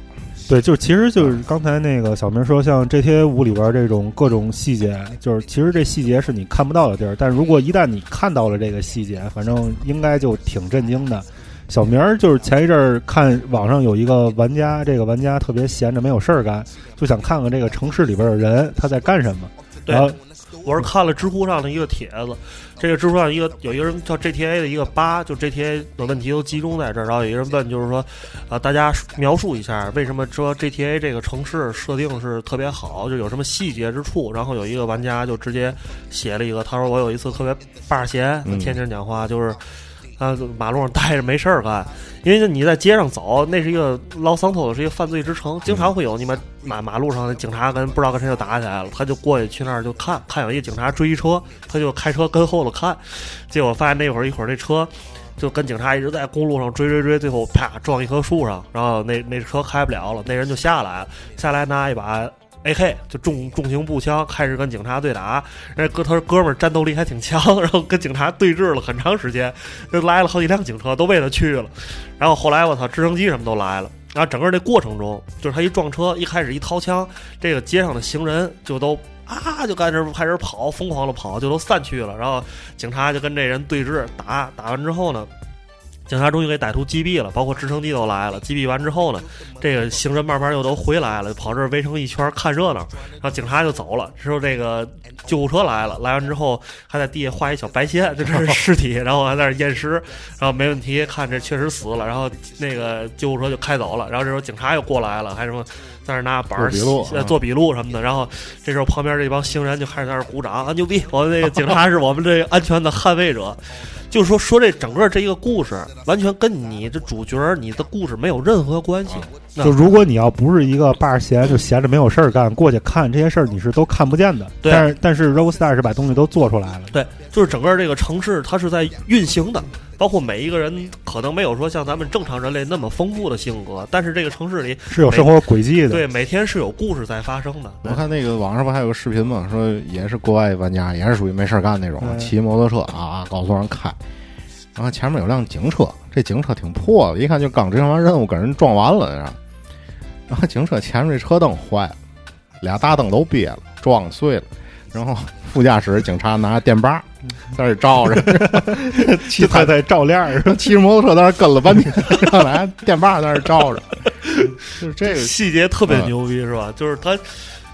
对，就是其实就是刚才那个小明说，像 GTA 五里边这种各种细节，就是其实这细节是你看不到的地儿，但如果一旦你看到了这个细节，反正应该就挺震惊的。小明儿就是前一阵儿看网上有一个玩家，这个玩家特别闲着没有事儿干，就想看看这个城市里边的人他在干什么。然后我是看了知乎上的一个帖子，这个知乎上一个有一个人叫 GTA 的一个八，就 GTA 的问题都集中在这儿。然后有一个人问，就是说，啊、大家描述一下为什么说 GTA 这个城市设定是特别好，就有什么细节之处。然后有一个玩家就直接写了一个，他说我有一次特别霸闲，嗯天天讲话就是。啊，马路上待着没事儿干，因为你在街上走，那是一个老桑托是一个犯罪之城，经常会有你们马马路上的警察跟不知道跟谁就打起来了，他就过去去那儿就看看有一个警察追车，他就开车跟后头看，结果发现那会儿一会儿那车就跟警察一直在公路上追追追，最后啪撞一棵树上，然后那那车开不了了，那人就下来了，下来拿一把 AK 就重重型步枪开始跟警察对打，那哥他哥们儿战斗力还挺强，然后跟警察对峙了很长时间，就来了好几辆警车都为他去了，然后后来我操直升机什么都来了。然后整个这过程中，就是他一撞车，一开始一掏枪，这个街上的行人就都啊就开始开始跑，疯狂的跑，就都散去了。然后警察就跟这人对峙打，打完之后呢，警察终于给歹徒击毙了，包括直升机都来了。击毙完之后呢，这个行人慢慢又都回来了，跑这儿围成一圈看热闹。然后警察就走了，之后这个救护车来了，来完之后还在地下画一小白线，就这是尸体，然后还在那验尸，然后没问题，看这确实死了，然后那个救护车就开走了。然后这时候警察又过来了，还什么在那拿板儿做笔录啊写做笔录什么的。然后这时候旁边这帮行人就开始在那鼓掌啊，牛逼！我们这个警察是我们这个安全的捍卫者。就是说，说这整个这一个故事，完全跟你这主角你的故事没有任何关系。就如果你要不是一个霸闲，就闲着没有事儿干，过去看这些事儿，你是都看不见的。对但是但是 Rockstar 是把东西都做出来了。对，就是整个这个城市它是在运行的，包括每一个人可能没有说像咱们正常人类那么丰富的性格，但是这个城市里是有生活轨迹的对，每天是有故事在发生的。我看那个网上不还有个视频嘛，说也是国外玩家，也是属于没事儿干那种，嗯骑摩托车啊，高速上开，然后前面有辆警车，这警车挺破的，一看就刚执行完任务，跟人撞完了，然后，然后警车前面这车灯坏了，俩大灯都瘪了，撞碎了，然后副驾驶警察拿电把 在那照着，骑他在照亮，骑着摩托车在那跟了半天，然 后来电棒在那照着，就是这个细节特别嗯。牛逼，是吧？就是他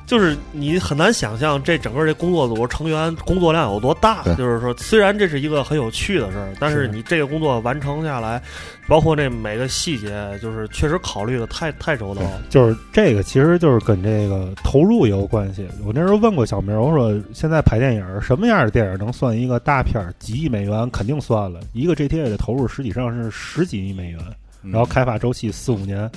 就是你很难想象这整个这工作组成员工作量有多大。就是说，虽然这是一个很有趣的事儿，但是是你这个工作完成下来，包括这每个细节，就是确实考虑的太太周到了。就是这个，其实就是跟这个投入也有关系。我那时候问过小明，我说现在拍电影儿什么样的电影能算一个大片儿？几亿美元肯定算了，一个 GTA 的投入实际上是十几亿美元，嗯然后开发周期四五年，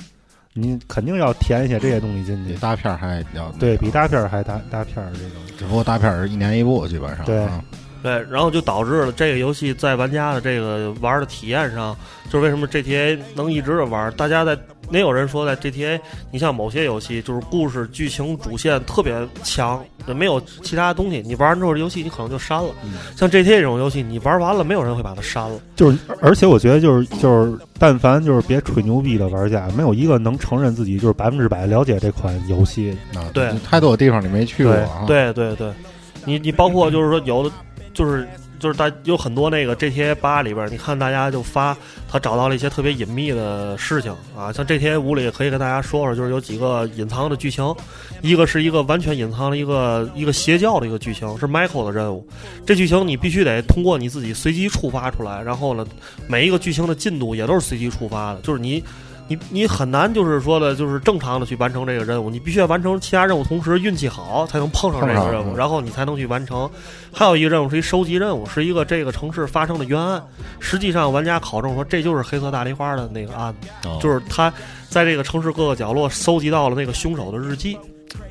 你肯定要填一些这些东西进去。比大片儿还要对比大片儿还大大片儿这种。只不过大片儿是一年一部，基本上对啊对，然后就导致了这个游戏在玩家的这个玩的体验上，就是为什么 GTA 能一直的玩。大家在也有人说，在 GTA，你像某些游戏，就是故事剧情主线特别强，没有其他东西，你玩完之后这游戏你可能就删了。像 GTA 这种游戏，你玩完了，没有人会把它删了。就是，而且我觉得就是就是，但凡就是别吹牛逼的玩家，没有一个能承认自己就是百分之百了解这款游戏。啊，对太多地方你没去过啊，对对对，你你包括就是说有的就是就是大有很多那个 GTA 八里边，你看大家就发他找到了一些特别隐秘的事情啊，像 GTA 五里可以跟大家说说，就是有几个隐藏的剧情，一个是一个完全隐藏的一个一个邪教的一个剧情，是 Michael 的任务，这剧情你必须得通过你自己随机触发出来，然后呢，每一个剧情的进度也都是随机触发的，就是你。你你很难就是说的，就是正常的去完成这个任务，你必须要完成其他任务，同时运气好才能碰上这个任务，嗯然后你才能去完成。还有一个任务是一收集任务，是一个这个城市发生的冤案。实际上，玩家考证说这就是黑色大丽花的那个案子，哦就是他在这个城市各个角落搜集到了那个凶手的日记。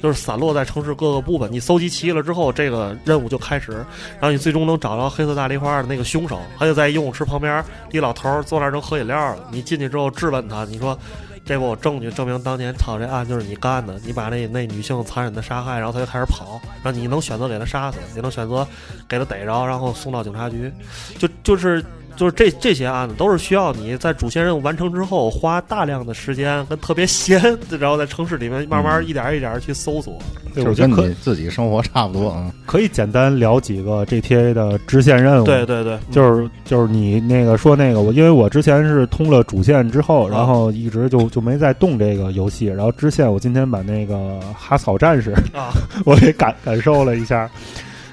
就是散落在城市各个部分，你搜集齐了之后，这个任务就开始，然后你最终能找到黑色大梨花的那个凶手，他就在游泳池旁边，一老头坐那儿正喝饮料了。你进去之后质问他，你说这不有证据证明当年操这案就是你干的，你把那那女性残忍的杀害，然后他就开始跑，然后你能选择给他杀死，也能选择给他逮着，然后送到警察局，就就是。就是这这些案子都是需要你在主线任务完成之后，花大量的时间跟特别闲，然后在城市里面慢慢一点一点去搜索。对，就是跟我觉得可你自己生活差不多啊。可以简单聊几个 GTA 的支线任务。对对对，就是就是你那个说那个我，因为我之前是通了主线之后，然后一直就就没再动这个游戏。然后支线我今天把那个哈草战士啊，我给感感受了一下。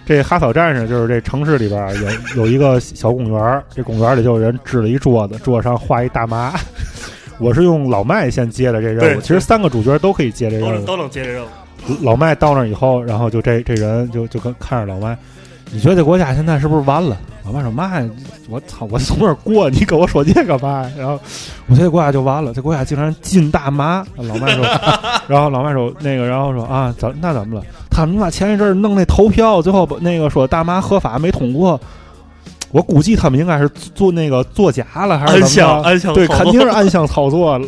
这哈草战士就是这城市里边有有一个小公园儿，这公园里就有人支了一桌子，桌上画一大妈。我是用老麦先接的这任务，其实三个主角都可以接这任务。都能接这任务。老麦到那儿以后，然后就这这人就就跟看着老麦，你觉得这国家现在是不是完了？老麦说妈呀，我操，我从这儿过，你跟我说这干嘛呀？然后我觉得这国家就完了，这国家竟然禁大麻。老麦说，然后老麦说那个，然后说啊，怎那怎么了？他们妈前一阵儿弄那投票，最后把那个说大麻合法没通过。我估计他们应该是做那个作假了，还是暗怎么着？箱暗箱对，肯定是暗箱操作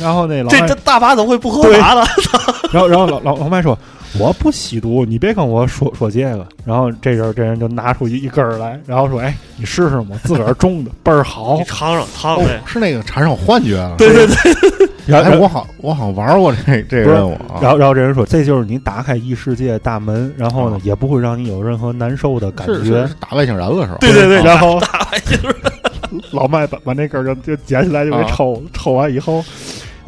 然后那老麦这这大麻怎么会不合法呢？然后，然后老老老麦说：“我不吸毒，你别跟我说说这个。”然后这人这人就拿出一一根儿来，然后说：“哎，你试试嘛，自个儿种的倍儿好你。尝尝尝哦尝呗。是那个产生幻觉了。对对对，”哎，然后我好我好像玩过这这个任务啊。然后然后这人说：“这就是你打开异世界大门，然后呢，也不会让你有任何难受的感是觉是。是打外星人了是吧？对对对啊然后大外星人 老麦把把那根儿就就捡起来就给啊抽，抽完以后。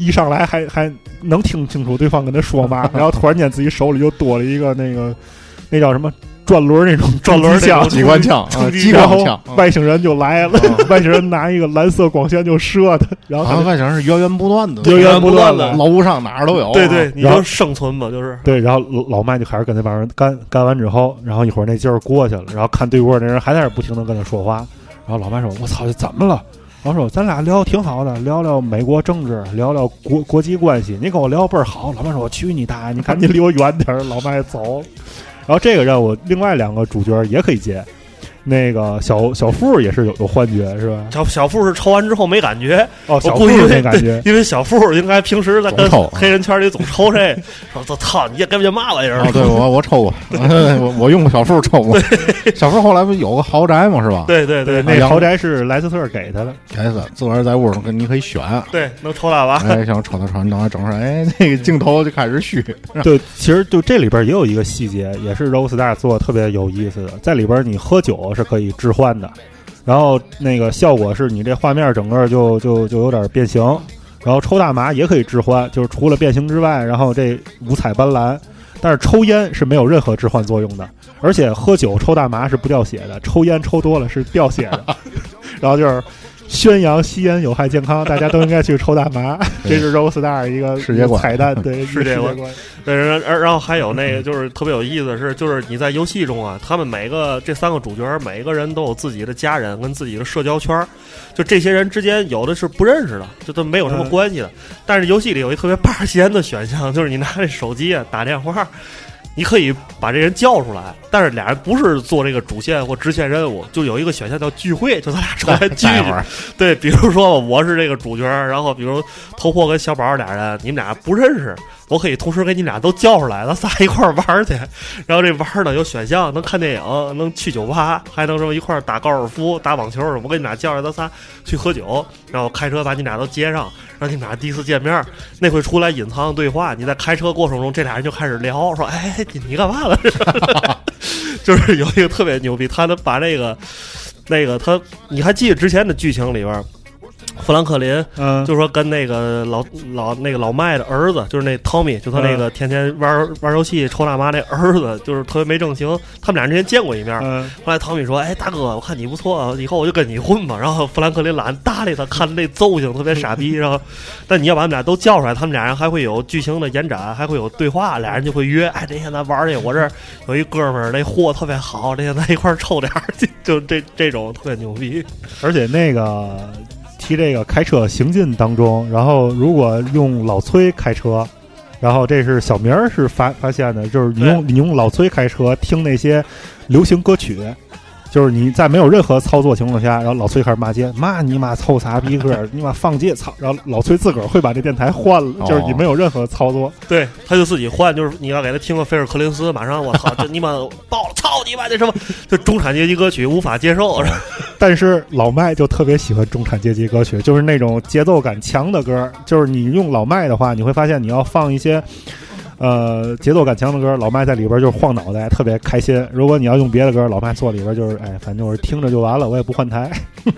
一上来还还能听清楚对方跟他说嘛，然后突然间自己手里又多了一个那个那叫什么转轮那种 转轮枪，机关枪啊，激然后光枪。啊外星人就来了，外星人拿一个蓝色光线就射他，然后他就外星人是源源不断的，源源不断的楼上哪儿都有。对对，你就生存吧，就是对，然后老老麦就开始跟那帮人干，干完之后，然后一会儿那劲儿过去了，然后看对过那人还在那不停的跟他说话，然后老麦说：“我操，这怎么了？”老说：“咱俩聊挺好的，聊聊美国政治，聊聊国国际关系。你跟我聊倍儿好。”老麦说：“我去你大爷，你赶紧离我远点儿。”老麦走。然后这个任务另外两个主角也可以接，那个小小富也是有有幻觉是吧？小小富是抽完之后没感觉，哦，小我富没感觉。因为小富应该平时在跟黑人圈里总抽这，说我操，你也跟这嘛玩意儿啊，？对我我抽过，我我用过小富抽过。小富后来不有个豪宅吗？是吧？对对对那豪宅是莱斯特给他的，开始自个儿在屋上跟你可以选。对，能抽大把。哎，想抽到抽，你等他整出来，哎，那个镜头就开始虚。对，其实就这里边也有一个细节，也是 Rockstar 做的特别有意思的，在里边你喝酒是可以置换的，然后那个效果是你这画面整个就就就有点变形，然后抽大麻也可以置换，就是除了变形之外，然后这五彩斑斓。但是抽烟是没有任何置换作用的，而且喝酒抽大麻是不掉血的，抽烟抽多了是掉血的。然后就是宣扬吸烟有害健康，大家都应该去抽大麻。这是 Rockstar 一个世界观彩蛋，对世界观观。对，然然然后还有那个就是特别有意思的是，就是你在游戏中啊，他们每个这三个主角每个人都有自己的家人跟自己的社交圈儿，就这些人之间有的是不认识的，就都没有什么关系的。但是游戏里有一特别霸闲的选项，就是你拿这手机啊打电话。你可以把这人叫出来，但是俩人不是做这个主线或支线任务，就有一个选项叫聚会，就咱俩出来聚会 儿。对，比如说我是这个主角，然后比如头破跟小宝俩人，你们俩不认识，我可以同时给你俩都叫出来，咱仨一块儿玩去。然后这玩儿呢有选项，能看电影，能去酒吧，还能什么一块儿打高尔夫、打网球。我给你俩叫来，咱仨去喝酒，然后开车把你俩都接上，让你俩第一次见面，那会出来隐藏的对话。你在开车过程中，这俩人就开始聊，说：“哎，你你干嘛了？” 就是有一个特别牛逼，他能把那个那个他，你还记得之前的剧情里边？富兰克林，嗯，就说跟那个老老那个老麦的儿子，就是那 Tommy，就他那个天天玩、玩游戏抽大麻那儿子，就是特别没正形。他们俩之前见过一面。嗯后来汤米说：“哎，大哥，我看你不错，以后我就跟你混吧。”然后富兰克林懒得搭理他，看那揍性特别傻逼。然后，但你要把他们俩都叫出来，他们俩人还会有剧情的延展，还会有对话，俩人就会约：“哎，那天咱玩去，我这儿有一哥们儿，那货特别好，那天咱一块儿抽点儿。”就这这种特别牛逼。而且那个提这个开车行进当中，然后如果用老崔开车，然后这是小明儿是发发现的，就是你用你用老崔开车听那些流行歌曲。就是你在没有任何操作情况下，然后老崔开始骂街，骂你妈臭傻逼歌，你妈放街操！然后老崔自个儿会把这电台换了，就是你没有任何操作。对，他就自己换，就是你要给他听个菲尔克林斯，马上我操，这你妈爆了，操你妈这什么，就中产阶级歌曲无法接受。但是老麦就特别喜欢中产阶级歌曲，就是那种节奏感强的歌。就是你用老麦的话，你会发现你要放一些，呃，节奏感强的歌，老麦在里边就是晃脑袋，特别开心。如果你要用别的歌，老麦坐里边就是，哎，反正我是听着就完了，我也不换台。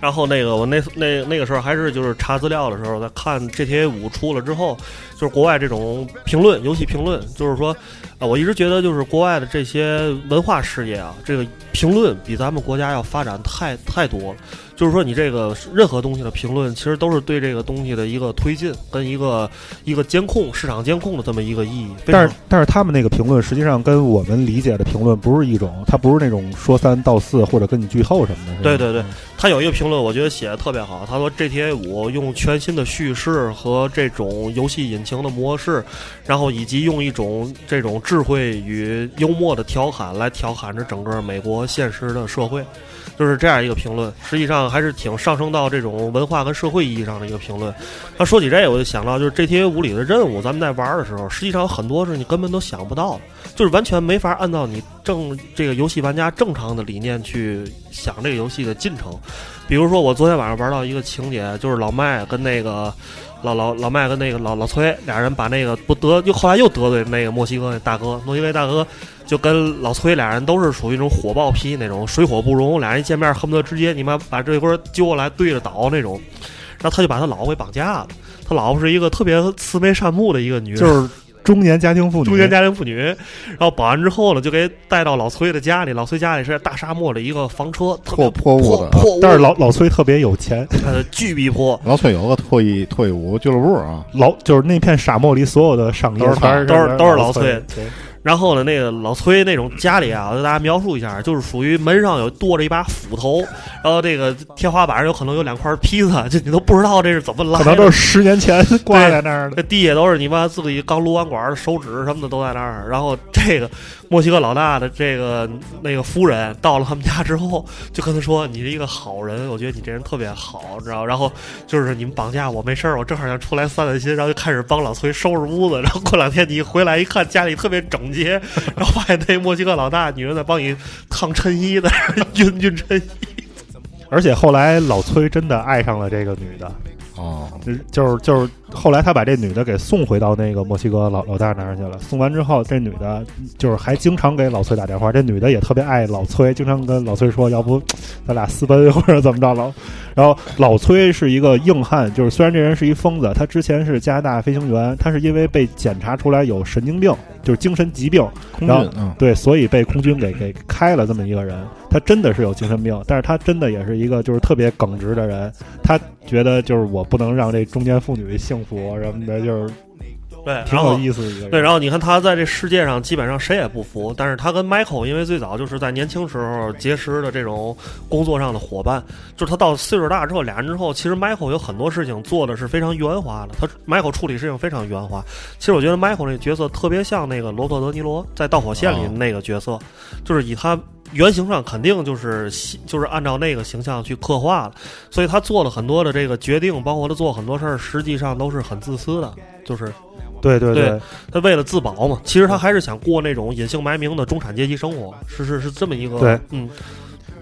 然后那个我那那那个时候还是就是查资料的时候，在看 GTA 五出了之后，就是国外这种评论，游戏评论，就是说，啊，我一直觉得就是国外的这些文化事业啊，这个评论比咱们国家要发展太太多了。就是说，你这个任何东西的评论，其实都是对这个东西的一个推进跟一个一个监控、市场监控的这么一个意义。但是但是他们那个评论实际上跟我们理解的评论不是一种，它不是那种说三道四或者跟你剧透什么的。对对对，他有一个评论，我觉得写的特别好。他说 GTA 五用全新的叙事和这种游戏引擎的模式，然后以及用一种这种智慧与幽默的调侃来调侃着整个美国现实的社会，就是这样一个评论。实际上还是挺上升到这种文化跟社会意义上的一个评论。他说起这个，我就想到就是 GTA 五里的任务，咱们在玩的时候，实际上很多是你根本都想不到的，就是完全没法按照你正这个游戏玩家正常的理念去想这个游戏的进程。比如说，我昨天晚上玩到一个情节，就是老麦跟那个老老老麦跟那个老老崔俩人把那个不得又后来又得罪那个墨西哥那大哥，墨西哥大哥就跟老崔俩人都是属于那种火爆批那种水火不容，俩人一见面恨不得直接你妈把这波揪过来对着倒那种，然后他就把他老婆给绑架了。他老婆是一个特别慈眉善目的一个女人，就是中年家庭妇女，中年家庭妇女，然后保安之后呢，就给带到老崔的家里。老崔家里是大沙漠的一个房车，特破破屋子破屋，但是老老崔特别有钱，呃巨逼破。老崔有个退役退伍俱乐部啊，老就是那片沙漠里所有的上衣都是都是都是老崔崔。对然后呢，那个老崔那种家里啊，我给大家描述一下，就是属于门上有剁着一把斧头，然后这个天花板上有可能有两块披萨，就你都不知道这是怎么来的。可能都是十年前挂在那儿的。这地下都是你妈自己刚撸完管儿的手指什么的都在那儿。然后这个墨西哥老大的这个那个夫人到了他们家之后，就跟他说：“你是一个好人，我觉得你这人特别好，你知道？”然后就是你们绑架我没事儿，我正好要出来散散心，然后就开始帮老崔收拾屋子。然后过两天你回来一看，家里特别整洁，然后发现那墨西哥老大女人在帮你烫衬衣的，熨熨衬衣。而且后来老崔真的爱上了这个女的，哦，就是就是后来他把这女的给送回到那个墨西哥老老大那儿去了。送完之后，这女的就是还经常给老崔打电话。这女的也特别爱老崔，经常跟老崔说：“要不咱俩私奔或者怎么着了。”然后老崔是一个硬汉，就是虽然这人是一疯子，他之前是加拿大飞行员，他是因为被检查出来有神经病，就是精神疾病，然后嗯对，所以被空军给给开了这么一个人。他真的是有精神病，但是他真的也是一个就是特别耿直的人。他觉得就是我不能让这中年妇女幸福什么的，就是对，挺有意思的一个人。对，然后你看他在这世界上基本上谁也不服，但是他跟 Michael 因为最早就是在年轻时候结识的这种工作上的伙伴，就是他到岁数大之后，俩人之后，其实 Michael 有很多事情做的是非常圆滑的，他 Michael 处理事情非常圆滑。其实我觉得 Michael 那个角色特别像那个罗伯特·德尼罗在《导火线》里那个角色，就是以他。原型上肯定就是就是按照那个形象去刻画了，所以他做了很多的这个决定，包括他做很多事儿，实际上都是很自私的，就是对对对，他为了自保嘛，其实他还是想过那种隐姓埋名的中产阶级生活，是是是这么一个对。嗯，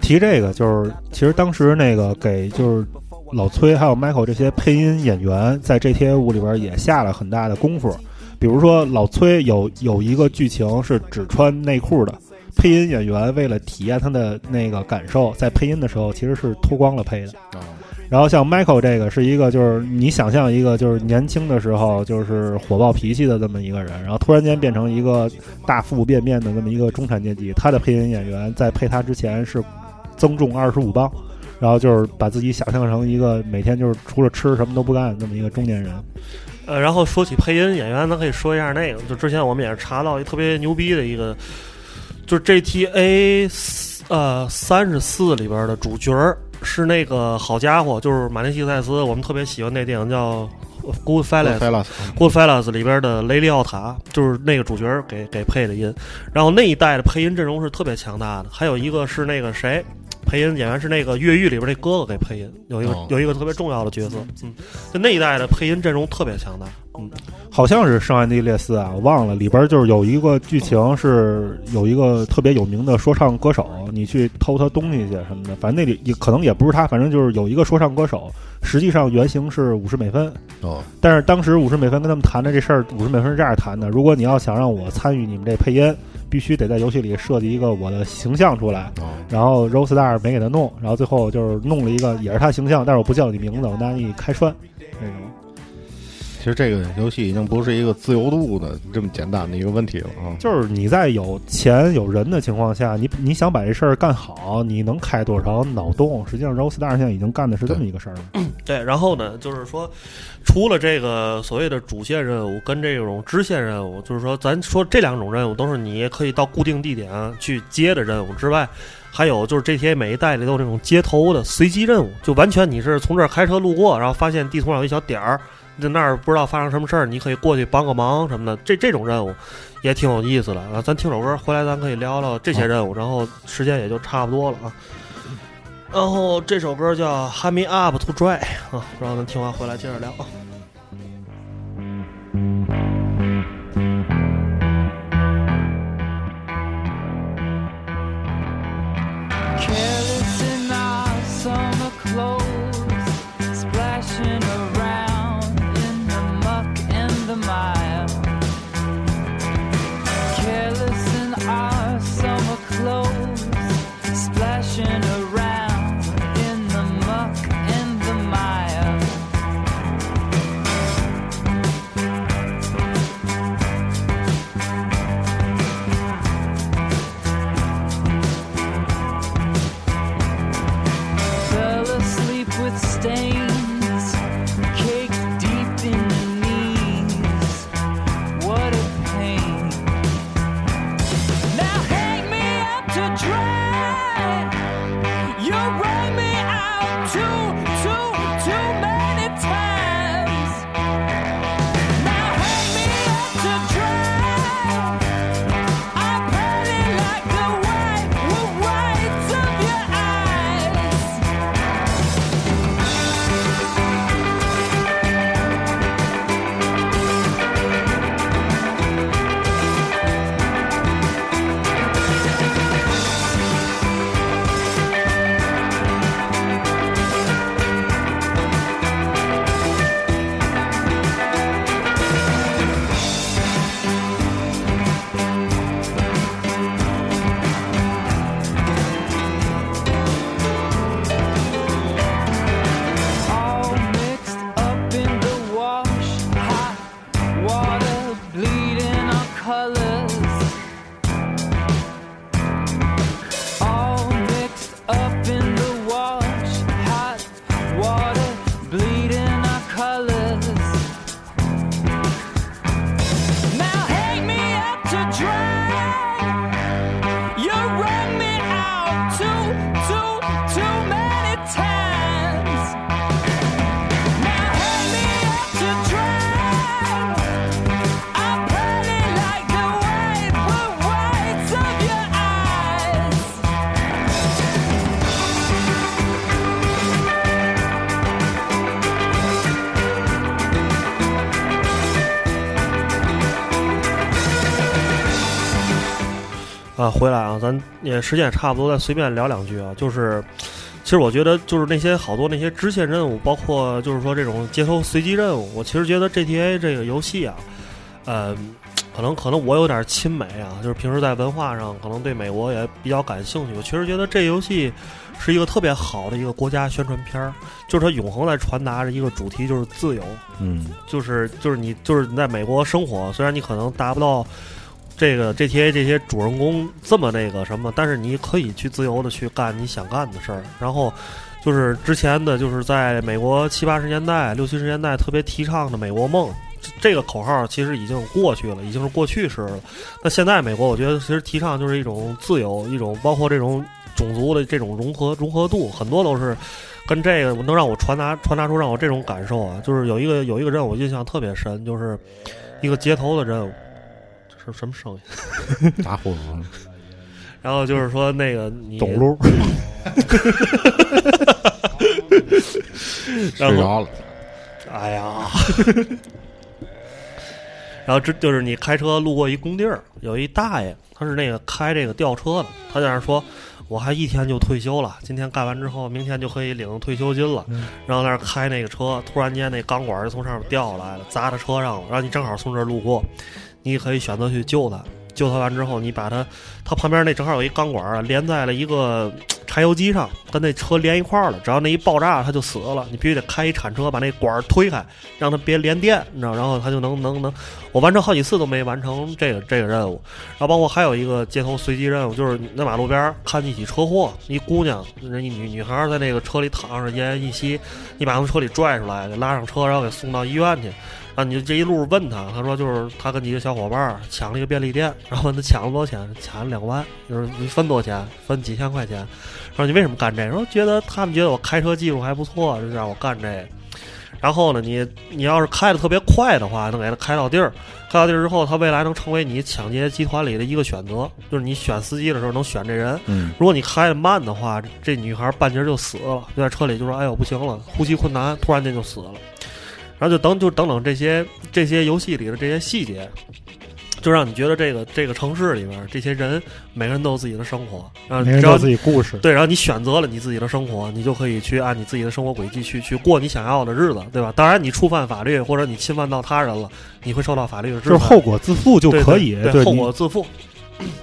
提这个就是，其实当时那个给就是老崔还有 Michael 这些配音演员在 GTA 五里边也下了很大的功夫。比如说老崔有有一个剧情是只穿内裤的，配音演员为了体验他的那个感受，在配音的时候其实是脱光了配的。然后像 Michael 这个是一个，就是你想象一个，就是年轻的时候就是火爆脾气的这么一个人，然后突然间变成一个大腹便便的这么一个中产阶级。他的配音演员在配他之前是增重二十五磅，然后就是把自己想象成一个每天就是除了吃什么都不干这么一个中年人。呃，然后说起配音演员，咱可以说一下那个，就之前我们也是查到一特别牛逼的一个，就是 GTA 呃三十四里边的主角是那个好家伙，就是马丁西塞斯，我们特别喜欢那电影叫《》Goodfellas，Good Fellas 里边的雷利奥塔，就是那个主角给给配的音。然后那一代的配音阵容是特别强大的，还有一个是那个谁，配音演员是那个越狱里边那哥哥给配音，有一个、哦。有一个特别重要的角色，嗯，就那一代的配音阵容特别强大，嗯，好像是圣安地列斯啊，我忘了，里边就是有一个剧情是有一个特别有名的说唱歌手，你去偷他东西去什么的，反正那里也可能也不是他，反正就是有一个说唱歌手，实际上原型是五十美分，哦，但是当时五十美分跟他们谈的这事儿，五十美分是这样谈的：如果你要想让我参与你们这配音，必须得在游戏里设计一个我的形象出来。哦，然后 Rostar 没给他弄，然后最后就是弄了一个也是他形象，但是我不叫你名字，我拿你开栓那种。其实这个游戏已经不是一个自由度的这么简单的一个问题了啊。就是你在有钱有人的情况下，你你想把这事儿干好，你能开多少脑洞？实际上，Rostar 现在已经干的是这么一个事儿了。对，然后呢，就是说，除了这个所谓的主线任务跟这种支线任务，就是说，咱说这两种任务都是你可以到固定地点去接的任务之外，还有就是 GTA 每一代里都有这种街头的随机任务，就完全你是从这儿开车路过，然后发现地图上有一小点儿，在那儿不知道发生什么事儿，你可以过去帮个忙什么的，这这种任务也挺有意思的啊。咱听首歌，回来咱可以聊聊这些任务，然后时间也就差不多了啊。然后这首歌叫《Hand Me Up to Dry》啊，然后咱听完回来接着聊啊。也时间也差不多，再随便聊两句啊。就是，其实我觉得，就是那些好多那些支线任务，包括就是说这种街头随机任务，我其实觉得 GTA 这个游戏啊，呃，可能可能我有点亲美啊，就是平时在文化上可能对美国也比较感兴趣。我其实觉得这游戏是一个特别好的一个国家宣传片儿，就是它永恒在传达着一个主题，就是自由。嗯，就是就是你就是你在美国生活，虽然你可能达不到这个 GTA 这些主人公这么那个什么，但是你可以去自由的去干你想干的事儿。然后就是之前的，就是在美国七八十年代、六七十年代特别提倡的美国梦。这个口号其实已经过去了，已经是过去式了。那现在美国，我觉得其实提倡就是一种自由，一种包括这种种族的这种融合融合度，很多都是跟这个能让我传达传达出让我这种感受啊。就是有一个有一个任务印象特别深，就是一个街头的任务，这是什么声音？打呼噜。然后就是说那个你懂路，睡着了。哎呀，然后这就是你开车路过一工地儿，有一大爷，他是那个开这个吊车的，他在那儿说。我还一天就退休了，今天干完之后，明天就可以领退休金了。然后在那儿开那个车，突然间那钢管就从上面掉下来了，砸他车上了。然后你正好从这儿路过，你可以选择去救他。救他完之后，你把他，他旁边那正好有一钢管，连在了一个柴油机上，跟那车连一块儿了。只要那一爆炸，他就死了。你必须得开一铲车把那管儿推开，让他别连电，你知道，然后他就能能能。我完成好几次都没完成这个这个任务。然后包括还有一个街头随机任务，就是那马路边儿看见一起车祸，一姑娘，人一女女孩在那个车里躺着，奄奄一息，你把从车里拽出来，给拉上车，然后给送到医院去。然后你就这一路问他，他说就是他跟几个小伙伴儿抢了一个便利店，然后问他抢了多少钱，抢了两万，就是你分多少钱，分几千块钱。然后你为什么干这个？说觉得他们觉得我开车技术还不错，就让我干这个。然后呢，你你要是开的特别快的话，能给他开到地儿，开到地儿之后，他未来能成为你抢劫集团里的一个选择，就是你选司机的时候能选这人。嗯，如果你开的慢的话，这女孩半截就死了，就在车里就说：“哎呦，不行了，呼吸困难，突然间就死了。”然后就等就等等这些这些游戏里的这些细节，就让你觉得这个这个城市里面这些人每个人都有自己的生活，然后只要每人都有自己故事。对，然后你选择了你自己的生活，你就可以去按你自己的生活轨迹去去过你想要的日子，对吧？当然，你触犯法律或者你侵犯到他人了，你会受到法律的制裁。就是后果自负就可以，对对后果自负。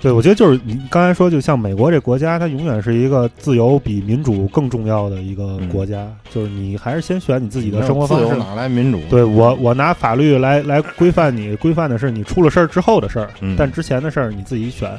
对，我觉得就是你刚才说，就像美国这国家，它永远是一个自由比民主更重要的一个国家。就是你还是先选你自己的生活方式。自由哪来民主？对我，我拿法律来来规范你，规范的是你出了事儿之后的事儿，嗯但之前的事儿你自己选。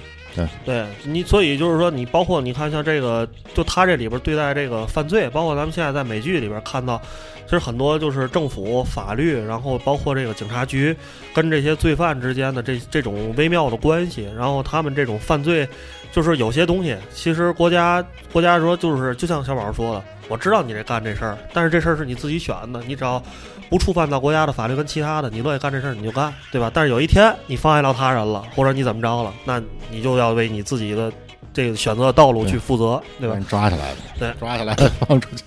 对你，所以就是说，你包括你看，像这个，就他这里边对待这个犯罪，包括咱们现在在美剧里边看到，其实很多就是政府、法律，然后包括这个警察局跟这些罪犯之间的这这种微妙的关系，然后他们这种犯罪，就是有些东西，其实国家国家说就是就像小宝说的，我知道你这干这事儿，但是这事儿是你自己选的，你只要不触犯到国家的法律跟其他的，你乐意干这事儿你就干，对吧？但是有一天你妨碍到他人了，或者你怎么着了，那你就要为你自己的这个选择的道路去负责，对吧把你？抓起来了，对抓起来了放出去。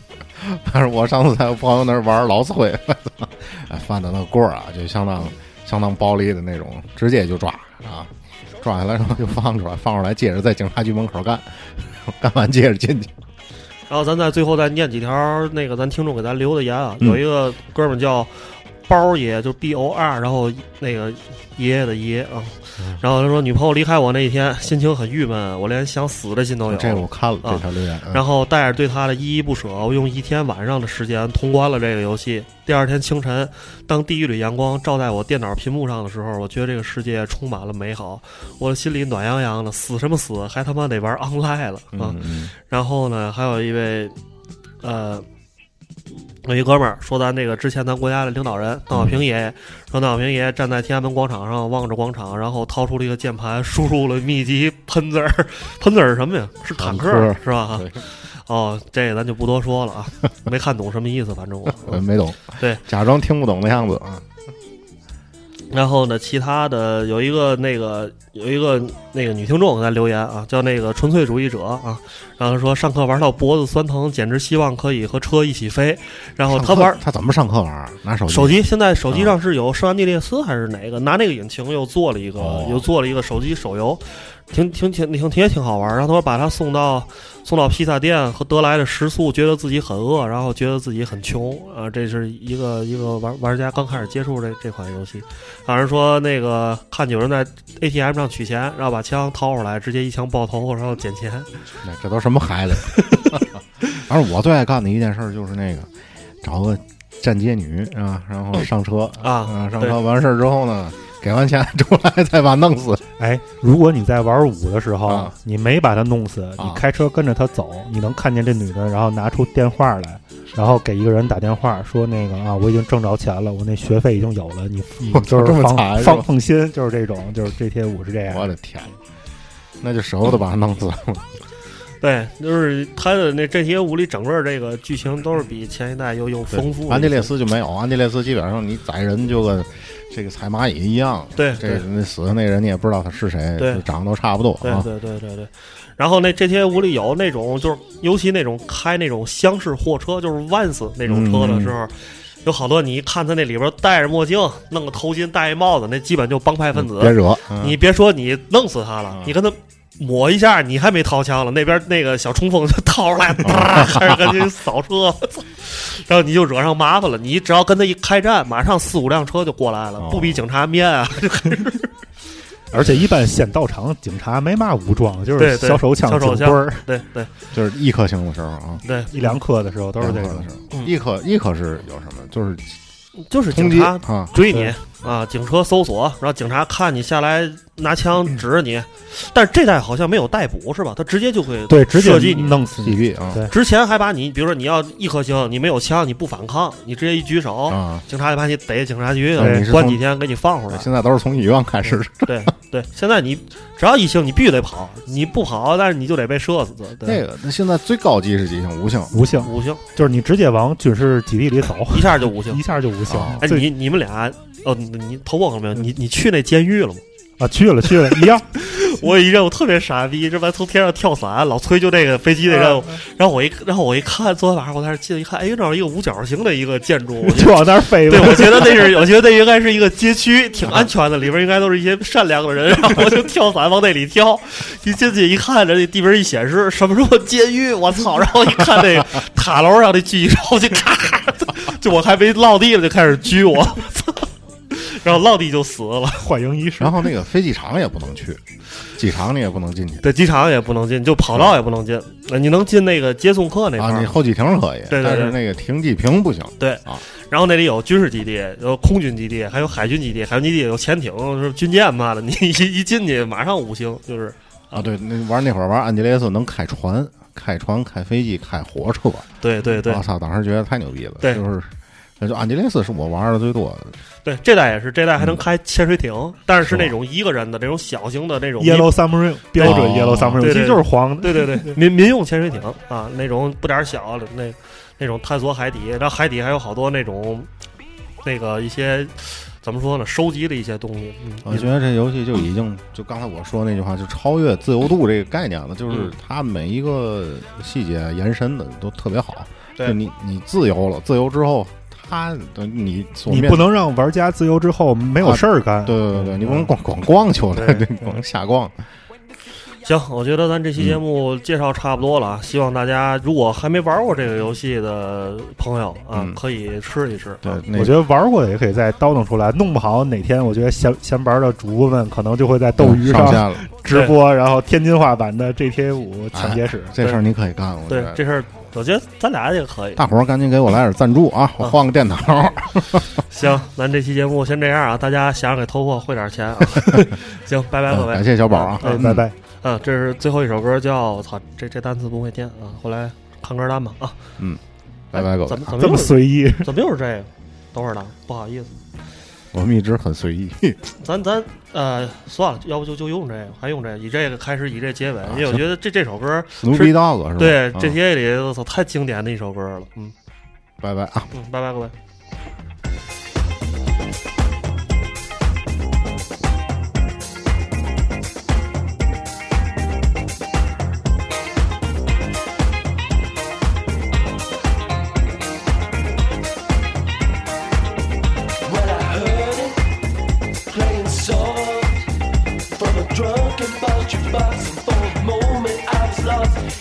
但是我上次在我朋友那儿玩老死灰，哎，翻的那个棍儿啊，就相当相当暴力的那种，直接就抓啊，抓下来然后就放出来，放出来接着在警察局门口干，干完接着进去。然后咱在最后再念几条那个咱听众给咱留的言啊，嗯。有一个哥们儿叫包爷，就 B O R，然后那个爷爷的爷啊。然后他说，女朋友离开我那一天，心情很郁闷，我连想死的心都有。这我看了这啊条留言，嗯然后带着对他的依依不舍，我用一天晚上的时间通关了这个游戏。第二天清晨，当第一缕阳光照在我电脑屏幕上的时候，我觉得这个世界充满了美好，我的心里暖洋洋的。死什么死，还他妈得玩 online 了啊！然后呢，还有一位，呃，有一哥们儿说，咱这个之前咱国家的领导人邓小平爷爷，说邓小平爷爷站在天安门广场上望着广场，然后掏出了一个键盘，输入了密集喷字儿，喷字儿是什么呀？是坦克坦克是吧？哦，这个咱就不多说了啊，没看懂什么意思，反正我嗯没懂，对，假装听不懂的样子啊。然后呢，其他的有一个那个有一个那个女听众给咱留言啊，叫那个纯粹主义者啊，然后说上课玩到脖子酸疼，简直希望可以和车一起飞。然后他玩他怎么上课玩？拿手机？手机，现在手机上是有圣安地列斯还是哪个？拿那个引擎又做了一个，哦又做了一个手机手游，挺挺挺挺挺也挺好玩。然后他说把他送到送到披萨店和得来的食宿，觉得自己很饿，然后觉得自己很穷啊。这是一个一个玩玩家刚开始接触这这款游戏，反正说那个看有人在 ATM 上取钱，然后把枪掏出来，直接一枪爆头，然后捡钱。那这都什么孩子？反正我最爱干的一件事儿就是那个，找个站街女啊，然后上车啊对上车完事儿之后呢，给完钱出来再把弄死。哎，如果你在玩五的时候，啊你没把他弄死，啊你开车跟着他走，你能看见这女的，然后拿出电话来，然后给一个人打电话说那个啊，我已经挣着钱了，我那学费已经有了，你 你就是放惨放放心，就是这种，就是 GTA 五是这样。我的天，那就舍不得把他弄死了。对，就是他的那 GTA 五里整个这个剧情都是比前一代又又丰富。安地列斯就没有，安地列斯基本上你宰人就跟这个踩蚂蚁一样。对这对那死的那人你也不知道他是谁，对长得都差不多对啊。对对对对。然后那 GTA 五里有那种，就是尤其那种开那种厢式货车，就是 Vans 那种车的时候，有好多你一看他那里边戴着墨镜，弄个头巾，戴一帽子，那基本就帮派分子。别惹嗯你别说你弄死他了，你跟他。抹一下，你还没掏枪了，那边那个小冲锋就掏出来，哒，开始跟你扫车，然后你就惹上麻烦了。你只要跟他一开战，马上四五辆车就过来了，不比警察面啊！而且一般先到场，警察没嘛武装，就是小手枪、小手枪警棍儿，对对，就是一颗星的时候啊，对。一两颗的时候都是这个。的时候，一颗一颗是有什么？就是就是警察啊。追你。对啊，警车搜索，然后警察看你下来拿枪指着你，但是这代好像没有逮捕是吧？他直接就会对直接射击你。弄死击毙啊。对之前还把你，比如说你要一颗星，你没有枪，你不反抗，你直接一举手，啊警察就把你逮警察局对你是从关几天，给你放出来。现在都是从医院开始。对对，现在你只要一星，你必须得跑，你不跑，但是你就得被射死。对那个，那现在最高级是几星？五星。五星，五星，就是你直接往军事基地里走，一下就五星一下就五星。哎，最你你们俩，哦，你你头过了没有？你你去那监狱了吗？啊，去了去了，一样。我一任务特别傻逼，这边从天上跳伞，老崔就那个飞机的任务，然后我一然后我一看，昨天晚上我在那进一看，哎，那是一个五角形的一个建筑，就往那儿飞对，我觉得那是，我觉得那应该是一个街区，挺安全的，里边应该都是一些善良的人，然后我就跳伞往那里跳，一进去一看，人家地名一显示什么什么监狱，我操！然后一看那个塔楼上的狙击手就咔，就我还没落地了就开始狙我，操！然后落地就死了。欢迎仪式。然后那个飞机场也不能去，机场你也不能进去对，机场也不能进，就跑道也不能进。那你能进那个接送客那块啊。儿你候机亭可以，对对对但是那个停机坪不行。对啊，然后那里有军事基地，有空军基地，还有海军基地，海军基地有潜艇、是军舰嘛的。你一一进去，马上五星，就是啊，对，那玩那会儿玩安吉列斯能开船、开船、开飞机、开火车。对对对我操，当时觉得太牛逼了。对就是，那就安吉列斯是我玩的最多的。对，这代也是，这代还嗯能开潜水艇，但是是那种一个人的那种小型的那种 Yellow Submarine 标准 Yellow Submarine，其实就是黄的。对对对，民民用潜水艇啊，那种不点儿小的那那种探索海底，然后海底还有好多那种那个一些怎么说呢，收集的一些东西。嗯，我觉得这游戏就已经就刚才我说那句话，就超越自由度这个概念了。就是嗯它每一个细节延伸的都特别好。对就你你自由了，自由之后，它等你你不能让玩家自由之后没有事儿干。对对对对，你不能光光逛去了，光瞎逛。行，我觉得咱这期节目介绍差不多了啊，希望大家如果还没玩过这个游戏的朋友啊，嗯可以试一试。对我觉得玩过的也可以再叨腾出来，弄不好哪天我觉得闲闲玩的主播们可能就会在斗鱼上直播，然后天津话版的 GTA 五抢劫史。这事儿你可以干，我。对这事儿，我觉得咱俩也可以。大伙儿赶紧给我来点赞助啊！我换个电脑。行，咱这期节目先这样啊，大家想着给偷货汇点钱啊。行，拜拜各位。感谢小宝啊，哎，拜拜。啊，这是最后一首歌，叫我操，这这单词不会念啊！后来看歌单吧啊。嗯拜拜各位怎么怎么这么随意，怎么又是这个？等会儿呢，不好意思，我们一直很随意。咱咱呃算了，要不就就用这个，还用这个，以这个开始，以这结尾，因为我觉得这这首歌是吧？对啊 GTA 里我操太经典的一首歌了，嗯拜拜啊！嗯，拜拜各位。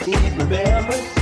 Remember